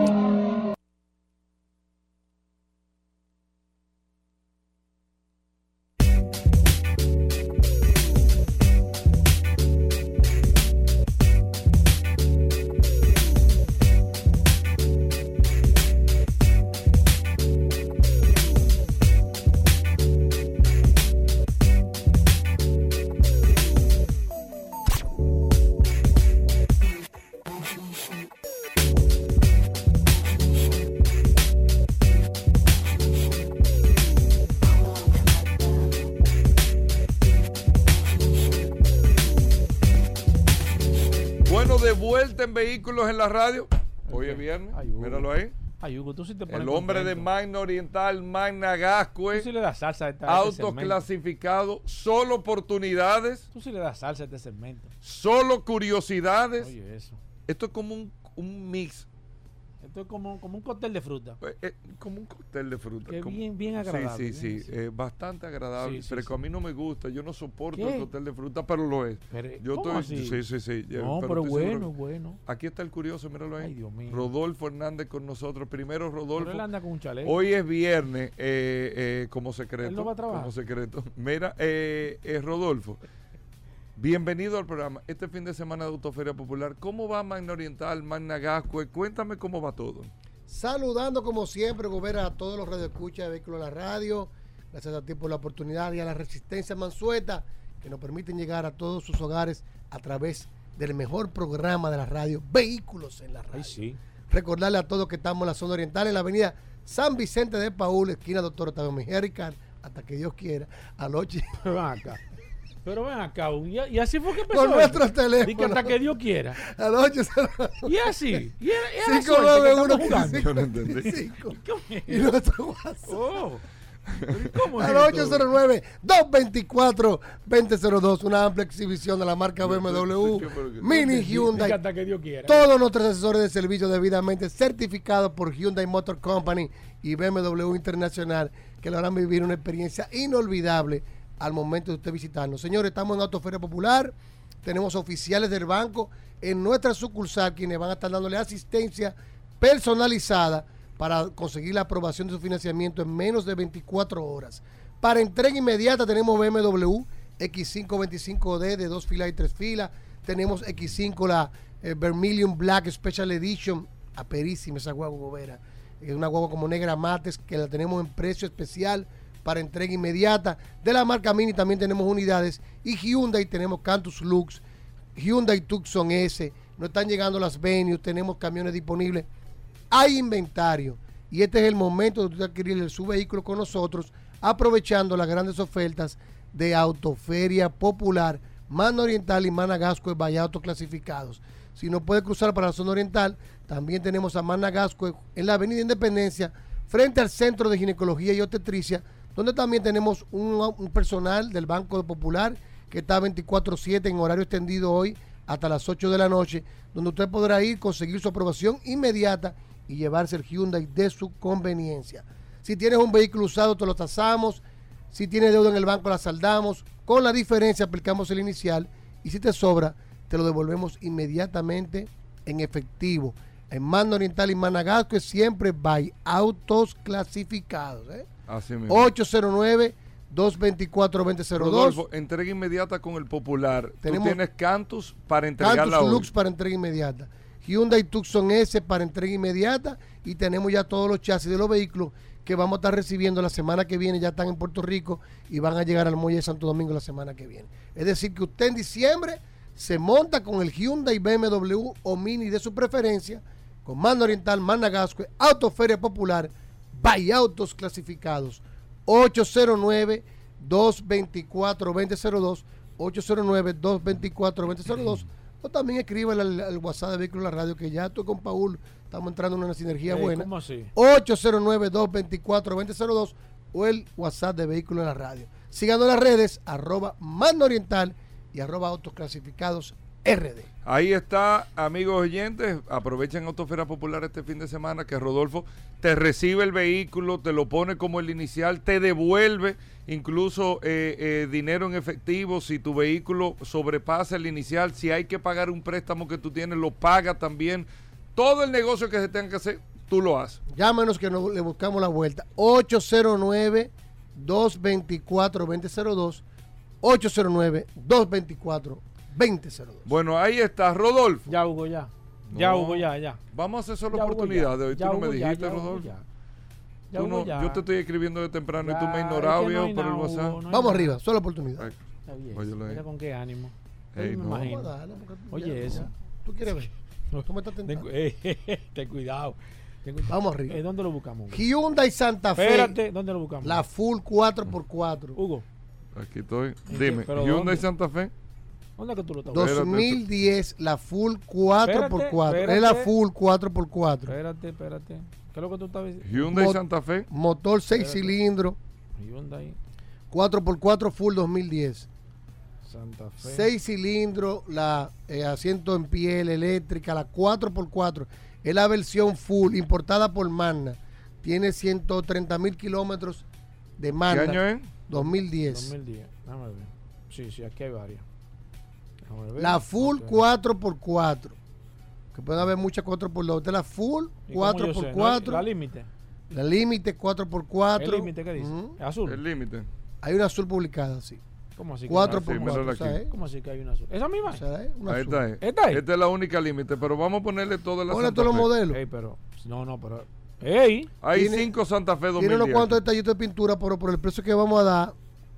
En vehículos en la radio. Hoy es viernes. Míralo ahí. Ay, Hugo, tú sí te pones El hombre de. Magna Oriental, Magna Gascue. Tú sí le das salsa a este. Autoclasificado, solo oportunidades, Tú sí le das salsa a este segmento. solo curiosidades. Oye, eso. Esto es como un, un mix, Esto es como, como un cóctel de fruta. eh, eh, como un cóctel de fruta. Que como- bien- bien agradable, Sí, sí, sí, eh, bastante agradable. Sí, pero que a mí no me gusta. Yo no soporto ¿Qué? el cóctel de fruta, pero lo es. Pero, Yo ¿cómo estoy, así? sí, sí, sí. No, pero bueno, bueno. Aquí está el curioso, míralo ahí. Ay, Dios mío. Rodolfo Hernández con nosotros. Primero, Rodolfo. Pero él anda con un chaleco. Hoy es viernes, eh, eh, como secreto. Él no va a trabajar. Como secreto. Mira, eh, eh, Rodolfo, bienvenido al programa. Este fin de semana de Autoferia Popular, ¿cómo va Magna Oriental, Magna Gascue? Cuéntame cómo va todo. Saludando como siempre, Gobera, a todos los radioescuchas de Vehículos en la Radio. Gracias a ti por la oportunidad y a la Resistencia Mansueta que nos permiten llegar a todos sus hogares a través del mejor programa de la radio, Vehículos en la Radio. Ay, sí. Recordarle a todos que estamos en la zona oriental, en la avenida San Vicente de Paúl, esquina Doctor Octavio Mejía Ricard, hasta que Dios quiera, al 8. Pero ven acá. Pero ven acá. Y, y así fue que empezó. Con nuestros teléfonos. Di que hasta que Dios quiera. Al 8. Y así. Y era, era Cinco, suerte nueve, que uno, estamos jugando. Yo no entendí. Cinco. ¿Cómo es? Y nuestro WhatsApp. Oh. ¿Cómo es Al esto? 809-224-2002, una amplia exhibición de la marca BMW, Mini Di que Hyundai. hasta que Dios quiera. Todos nuestros asesores de servicio debidamente certificados por Hyundai Motor Company y BMW Internacional, que le harán vivir una experiencia inolvidable al momento de usted visitarnos. Señores, estamos en Autoferia Popular, tenemos oficiales del banco en nuestra sucursal quienes van a estar dándole asistencia personalizada para conseguir la aprobación de su financiamiento en menos de 24 horas. Para entrega inmediata tenemos BMW X525D de dos filas y tres filas. Tenemos X5, la eh, Vermilion Black Special Edition. Aperísima esa guagua gobera. Es una guagua como negra mates que la tenemos en precio especial para entrega inmediata. De la marca Mini también tenemos unidades. Y Hyundai tenemos Cantus Lux, Hyundai Tucson S. No están llegando las venues, tenemos camiones disponibles. Hay inventario. Y este es el momento de adquirir su vehículo con nosotros, aprovechando las grandes ofertas de Autoferia Popular, Mano Oriental y Managasco de Valle Auto clasificados. Si no puede cruzar para la zona oriental, también tenemos a Managasco en la Avenida Independencia, frente al Centro de Ginecología y Obstetricia, donde también tenemos un, personal del Banco Popular que está 24/7 en horario extendido hoy hasta las 8 de la noche, donde usted podrá ir, conseguir su aprobación inmediata y llevarse el Hyundai de su conveniencia. Si tienes un vehículo usado, te lo tasamos. Si tienes deuda en el banco, la saldamos. Con la diferencia, aplicamos el inicial. Y si te sobra, te lo devolvemos inmediatamente en efectivo. En Mando Oriental y Managasco es siempre by autos clasificados. ¿eh? Así mismo. 809-224-2002. Rodolfo, entrega inmediata con el popular. Tenemos- Tú tienes Cantus para entregarla Cantus hoy. Lux para entrega inmediata. Hyundai Tucson S para entrega inmediata. Y tenemos ya todos los chasis de los vehículos que vamos a estar recibiendo la semana que viene. Ya están en Puerto Rico y van a llegar al muelle de Santo Domingo la semana que viene. Es decir, que usted en diciembre se monta con el Hyundai BMW o Mini de su preferencia, con Mando Oriental, Managasco, Autoferia Popular, Bay Autos clasificados. 809-224-2002. 809-224-2002. O también escríbale al, al WhatsApp de Vehículos en la Radio, que ya estoy con Paul, estamos entrando en una sinergia Ey, buena. ¿cómo así? 809-224-2002 o el WhatsApp de Vehículos en la Radio. Síganos en las redes, arroba Mando Oriental y arroba Autos Clasificados RD. Ahí está, amigos oyentes. Aprovechen Autofera Popular este fin de semana que Rodolfo te recibe el vehículo, te lo pone como el inicial, te devuelve incluso eh, eh, dinero en efectivo si tu vehículo sobrepasa el inicial. Si hay que pagar un préstamo que tú tienes, lo paga también. Todo el negocio que se tenga que hacer, tú lo haces. Llámenos que nos, le buscamos la vuelta. 809-224-2002. 809-224-2002. Bueno, ahí está, Rodolfo. Ya, Hugo, ya. Ya. Hugo, ya, ya. Vamos a hacer solo Ya, oportunidad de hoy. Tú no me dijiste, Rodolfo. Tú no- yo te estoy escribiendo de temprano y tú me ignorabas es que no viejo, por el WhatsApp. Hugo, no hay Vamos nada. arriba, sola oportunidad. Está bien. Mira con qué ánimo. Ey, me imagino. Darle, Oye, eso. ¿Tú quieres ver? ¿Cómo estás Ten, tentando? cu- ten cuidado. Ten cuidado. Vamos arriba. Eh, ¿Dónde lo buscamos? Hugo? Hyundai Santa Fe. Espérate, ¿dónde lo buscamos? La full 4x4. Hugo, Aquí estoy. ¿En Dime, Hyundai dónde? Santa Fe. ¿Dónde es que tú lo estás 2010, la full 4x4. Espérate, Es la full 4x4. Espérate, espérate. ¿Qué es lo que tú estás diciendo? Hyundai Mot- Santa Fe. Motor 6 Espérate. cilindros, Hyundai 4x4 full 2010. Santa Fe. 6 cilindros, la eh, asiento en piel eléctrica, la 4x4. Es la versión full, importada por Magna. Tiene 130 mil kilómetros de Magna. año es? 2010. 2010. Déjame ver. Sí, sí, aquí hay varias. La full Ok. 4x4. Que puede haber muchas 4x2. Esta es la full ¿Y cómo yo sé? 4x4. ¿No? La límite. La límite 4x4. ¿El límite qué dice? Ujú. ¿Es azul? El límite. Hay una azul publicada, sí. ¿Cómo así? que 4x4. una azul? mírala aquí. ¿sabes? ¿Cómo así que hay una azul? ¿Esa misma? ¿Sabes? Una Ahí azul. está. eh. ¿Esta es? Esta es la única límite, pero vamos a ponerle todas las Ponle todos los modelos. Ey, pero. No, no, pero. ¡Ey! Hay Tiene- cinco Santa Fe 2010. Tiene unos cuantos detallitos de pintura, pero por el precio que vamos a dar,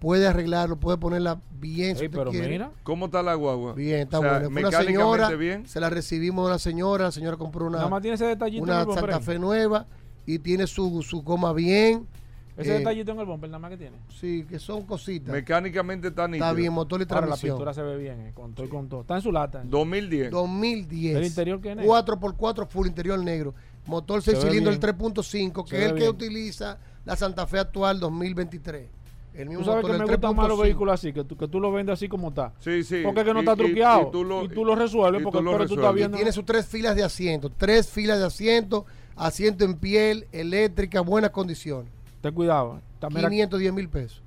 puede arreglarlo, puede ponerla bien si Ey, usted pero quiere. mira. ¿Cómo está la guagua? Bien, está O sea, buena. Fue una mecánicamente señora, bien. se la recibimos a una señora, la señora compró una, Nada más tiene ese detallito en una el. Santa. Fe nueva y tiene su, su goma bien. Ese Eh, detallito en el bumper nada más que tiene. Sí, que son cositas. Mecánicamente está nítido. Está bien, motor y Ahora la transmisión. pintura se ve bien, eh, con todo y con todo. Está en su lata. 2010. 2010. ¿El interior qué es negro? 4x4 full interior negro. Motor Se 6 ve cilindros, el bien. 3.5, Se que es el que utiliza la Santa Fe actual 2023. El mismo Tú sabes motor que me gustan más los 3.5. vehículos así, que tú, que tú lo vendes así como está. Sí, sí. Porque es que no Y- está y- truqueado. y tú lo- y tú lo resuelves y porque tú lo pero tú estás resuelves. Y viendo. tiene sus tres filas de asiento. Tres filas de asiento, asiento en piel, eléctrica, buenas condiciones. Ten cuidado. mira- 510 mil pesos.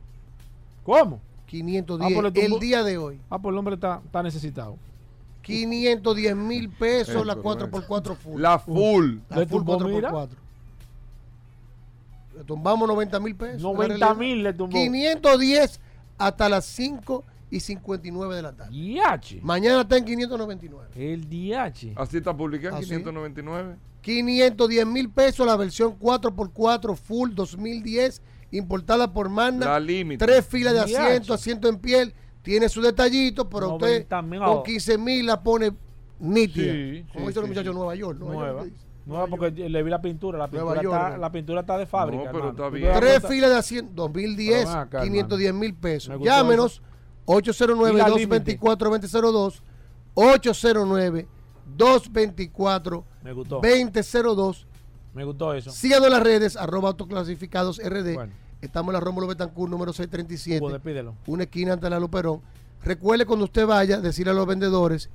¿Cómo? 510 Ah, pues el tumbó- día de hoy. Ah, pues el hombre está, está necesitado. 510 mil pesos Eh, la pero 4x4 full. La full. La ¿Le full tumbó, mira? 4x4. Le tumbamos 90 mil pesos. 90 mil le tumbó. 510 hasta las 5 y 59 de la tarde. DH. Mañana está en 599. El DH. Así está publicado en Así. 599. 510 mil pesos la versión 4x4 full 2010 importada por Magna. La límite. Tres filas de DH. asiento, asiento en piel. Tiene su detallito, pero usted 90 mil. con 15 mil la pone nítida. Sí, Como sí, dicen los sí, muchachos sí. de Nueva York. Nueva York, Nueva. Nueva porque le vi la pintura. La pintura, York, está, ¿no? la pintura está de fábrica. No, pero está bien. Tres filas de asiento, 2010, Pero ven acá, 510 mil pesos. Llámenos, ¿Y la 809-224-2002, 809-224-2002. Me gustó. 2002. Me gustó eso. Síganos en las redes, arroba autoclasificados RD. Bueno. Estamos en la Rómulo Betancourt, número 637. Hugo, despídelo. Una esquina ante la Luperón. Recuerde cuando usted vaya, decirle a los vendedores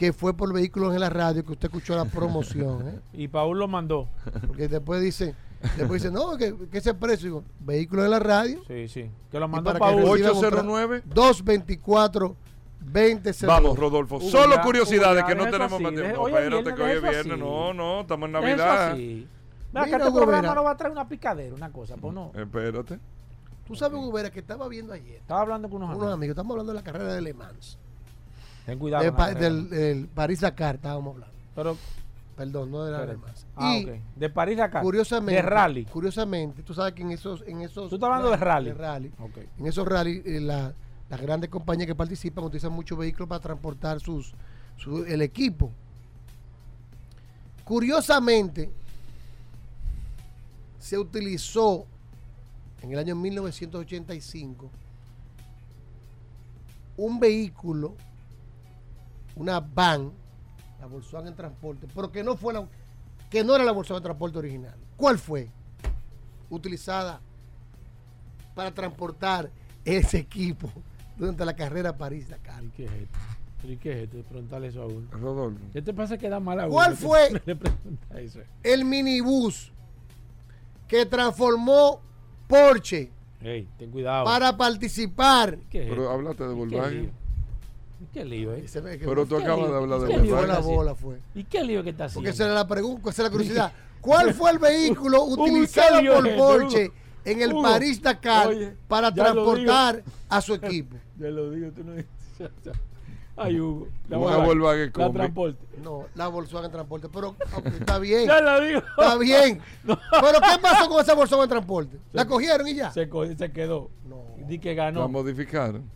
que fue por vehículos en la radio que usted escuchó la promoción. ¿eh? Y Paul lo mandó. Porque después dice, después dice, no, que, que ese precio. Digo, vehículos en la radio. Sí, sí. Que lo mandó Paul. reciban otra- 809. 224 20 Vamos, Rodolfo. Solo ya, curiosidades ya, que no tenemos así, más tiempo. espérate, que hoy es viernes. así. No, no, estamos en Navidad. Mira, que este programa no va a traer una picadera, una cosa. Pues no. Espérate. Tú sabes, Hugo Vera, que estaba viendo ayer. Estaba hablando con unos Unos amigos. amigos. Estamos hablando de la carrera de Le Mans. Ten cuidado. De con la Pa- carrera. del, del París-Dakar estábamos hablando. Pero, Perdón, no de la. Mans. Ah, Y ok. De París a acá. Curiosamente, De rally. Curiosamente, tú sabes que en esos, en esos Tú estás hablando de rally. de rally, Ok. en esos rally, eh, la- las grandes compañías que participan utilizan muchos vehículos para transportar sus, su- el equipo. Curiosamente, se utilizó en el año 1985 un vehículo, una van, la Volkswagen Transporte, pero que no fue la, que no era la Volkswagen Transporte original. ¿Cuál fue? Utilizada para transportar ese equipo durante la carrera París-Dakar. ¿Y qué es esto? ¿Pero ¿Y qué es esto? Preguntarle eso a uno. Rodolfo. ¿Qué te pasa que da mal a uno? ¿Cuál fue? Eso. El minibús que transformó Porsche Ey, ten cuidado. para participar. ¿Qué es Pero háblate de ¿Y qué Volkswagen. Qué lío, eh? Que- Pero tú ¿Qué acabas lío? de hablar de ¿Qué ¿Qué lío la bola fue? ¿Y qué lío que está haciendo? Porque esa era la pregunta, esa es la curiosidad. ¿Cuál fue el vehículo utilizado ¿qué lío por es Porsche Hugo? en el Hugo, París Dakar oye, para transportar a su equipo? Ya lo digo, tú no Ay, Hugo. La Una Volkswagen. Volkswagen La transporte. No, la Volkswagen Transporte, pero está bien. Ya lo digo. Está bien. Pero ¿qué pasó con esa Volkswagen Transporte? ¿La cogieron y ya? Se, se quedó. No. Di que La ganó. modificaron.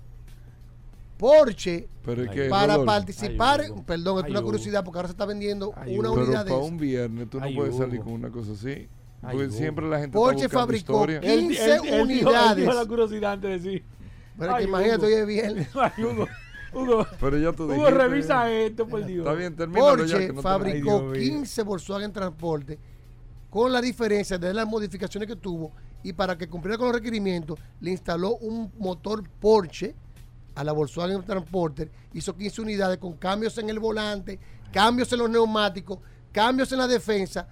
Porsche Pero es que. para Rodolfo, participar, perdón, es Ay, una curiosidad porque ahora se está vendiendo Ay, una Hugo. Pero unidad de para un viernes tú no Ay, puedes Hugo. salir con una cosa así. Porque siempre la gente Porsche está fabricó historia. Él- 15 dijo- unidades. dijo la curiosidad antes de decir. Pero que imagínate, hoy es viernes. Ay, Hugo. Hugo. Pero ya tú Hugo, revisa esto, por Dios. Está bien, ya. Porsche Que no te- fabricó Ay, Dios mío. 15 Volkswagen Transporte con la diferencia de las modificaciones que tuvo y para que cumpliera con los requerimientos le instaló un motor Porsche a la Volkswagen Transporter, hizo 15 unidades con cambios en el volante, cambios en los neumáticos, cambios en la defensa.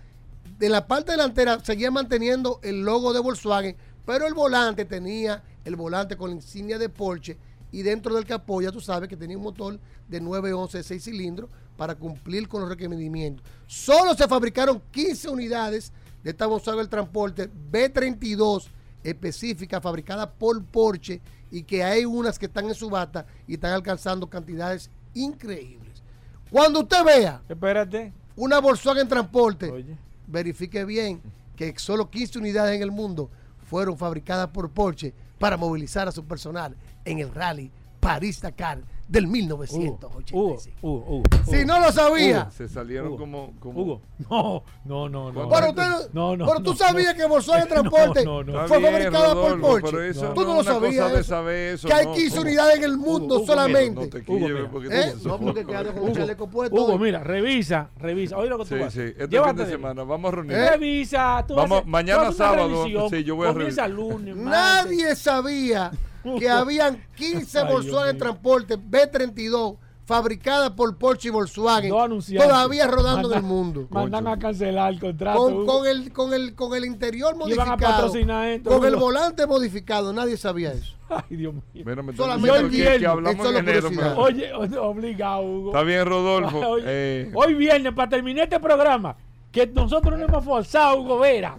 De la parte delantera seguía manteniendo el logo de Volkswagen, pero el volante tenía el volante con la insignia de Porsche y dentro del capó ya tú sabes que tenía un motor de 911 de 6 cilindros para cumplir con los requerimientos. Solo se fabricaron 15 unidades de esta Volkswagen Transporter B32 específica fabricada por Porsche y que hay unas que están en subasta y están alcanzando cantidades increíbles. Cuando usted vea Espérate. una Volkswagen Transporte, Oye. verifique bien que solo 15 unidades en el mundo fueron fabricadas por Porsche para movilizar a su personal en el rally París-Dakar del Hugo, 1985. Hugo, Hugo, Hugo, Si no lo sabía, Se salieron Hugo. como. como Hugo. No, no, no, no. pero, usted, no, no, pero tú no, sabías no. que Volkswagen Transporte No, no, no. fue fabricada por Porsche. pero eso tú no no lo sabías. de eso. eso, que hay no. 15 Hugo. unidades en el mundo Hugo, solamente. No te Hugo, quilles, mira. porque ¿Eh? tú- No, porque quedaron con un Hugo, chaleco puesto. Hugo, hoy. mira, revisa, revisa. Oye lo que tú Sí, vas. sí. Este fin de de- semana. Vamos a reunir. Revisa. Tú Vamos, mañana sábado, sí, yo voy a Comienza revisar. lunes. Nadie sabía que habían 15 Ay, Volkswagen. Transporte B32 fabricadas por Porsche y Volkswagen anunciantes. todavía rodando en el Mandan- mundo. Mandan a cancelar el contrato. Con, el, con, el, con el interior modificado, patrocinar esto, con el volante modificado, nadie sabía eso. Ay, Dios mío. Mira, me Solamente que, viernes, que hablamos eso es en enero. Oye, obligado, Hugo. Está bien, Rodolfo. Oye, Eh, Hoy viernes, para terminar este programa, que nosotros no hemos forzado, Hugo Vera.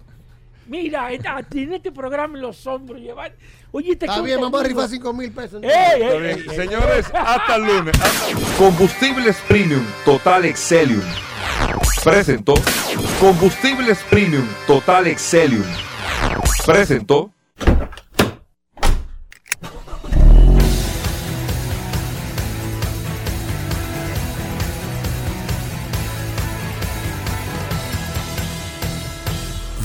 Mira, esta- tiene este programa en los hombros. Llevar, oye, este Está bien, vamos a rifar 5 mil pesos. Ey, ey, Está ey. Señores, hasta el lunes. Combustibles Premium Total Excelium. Presentó. Combustibles Premium Total Excelium. Presentó.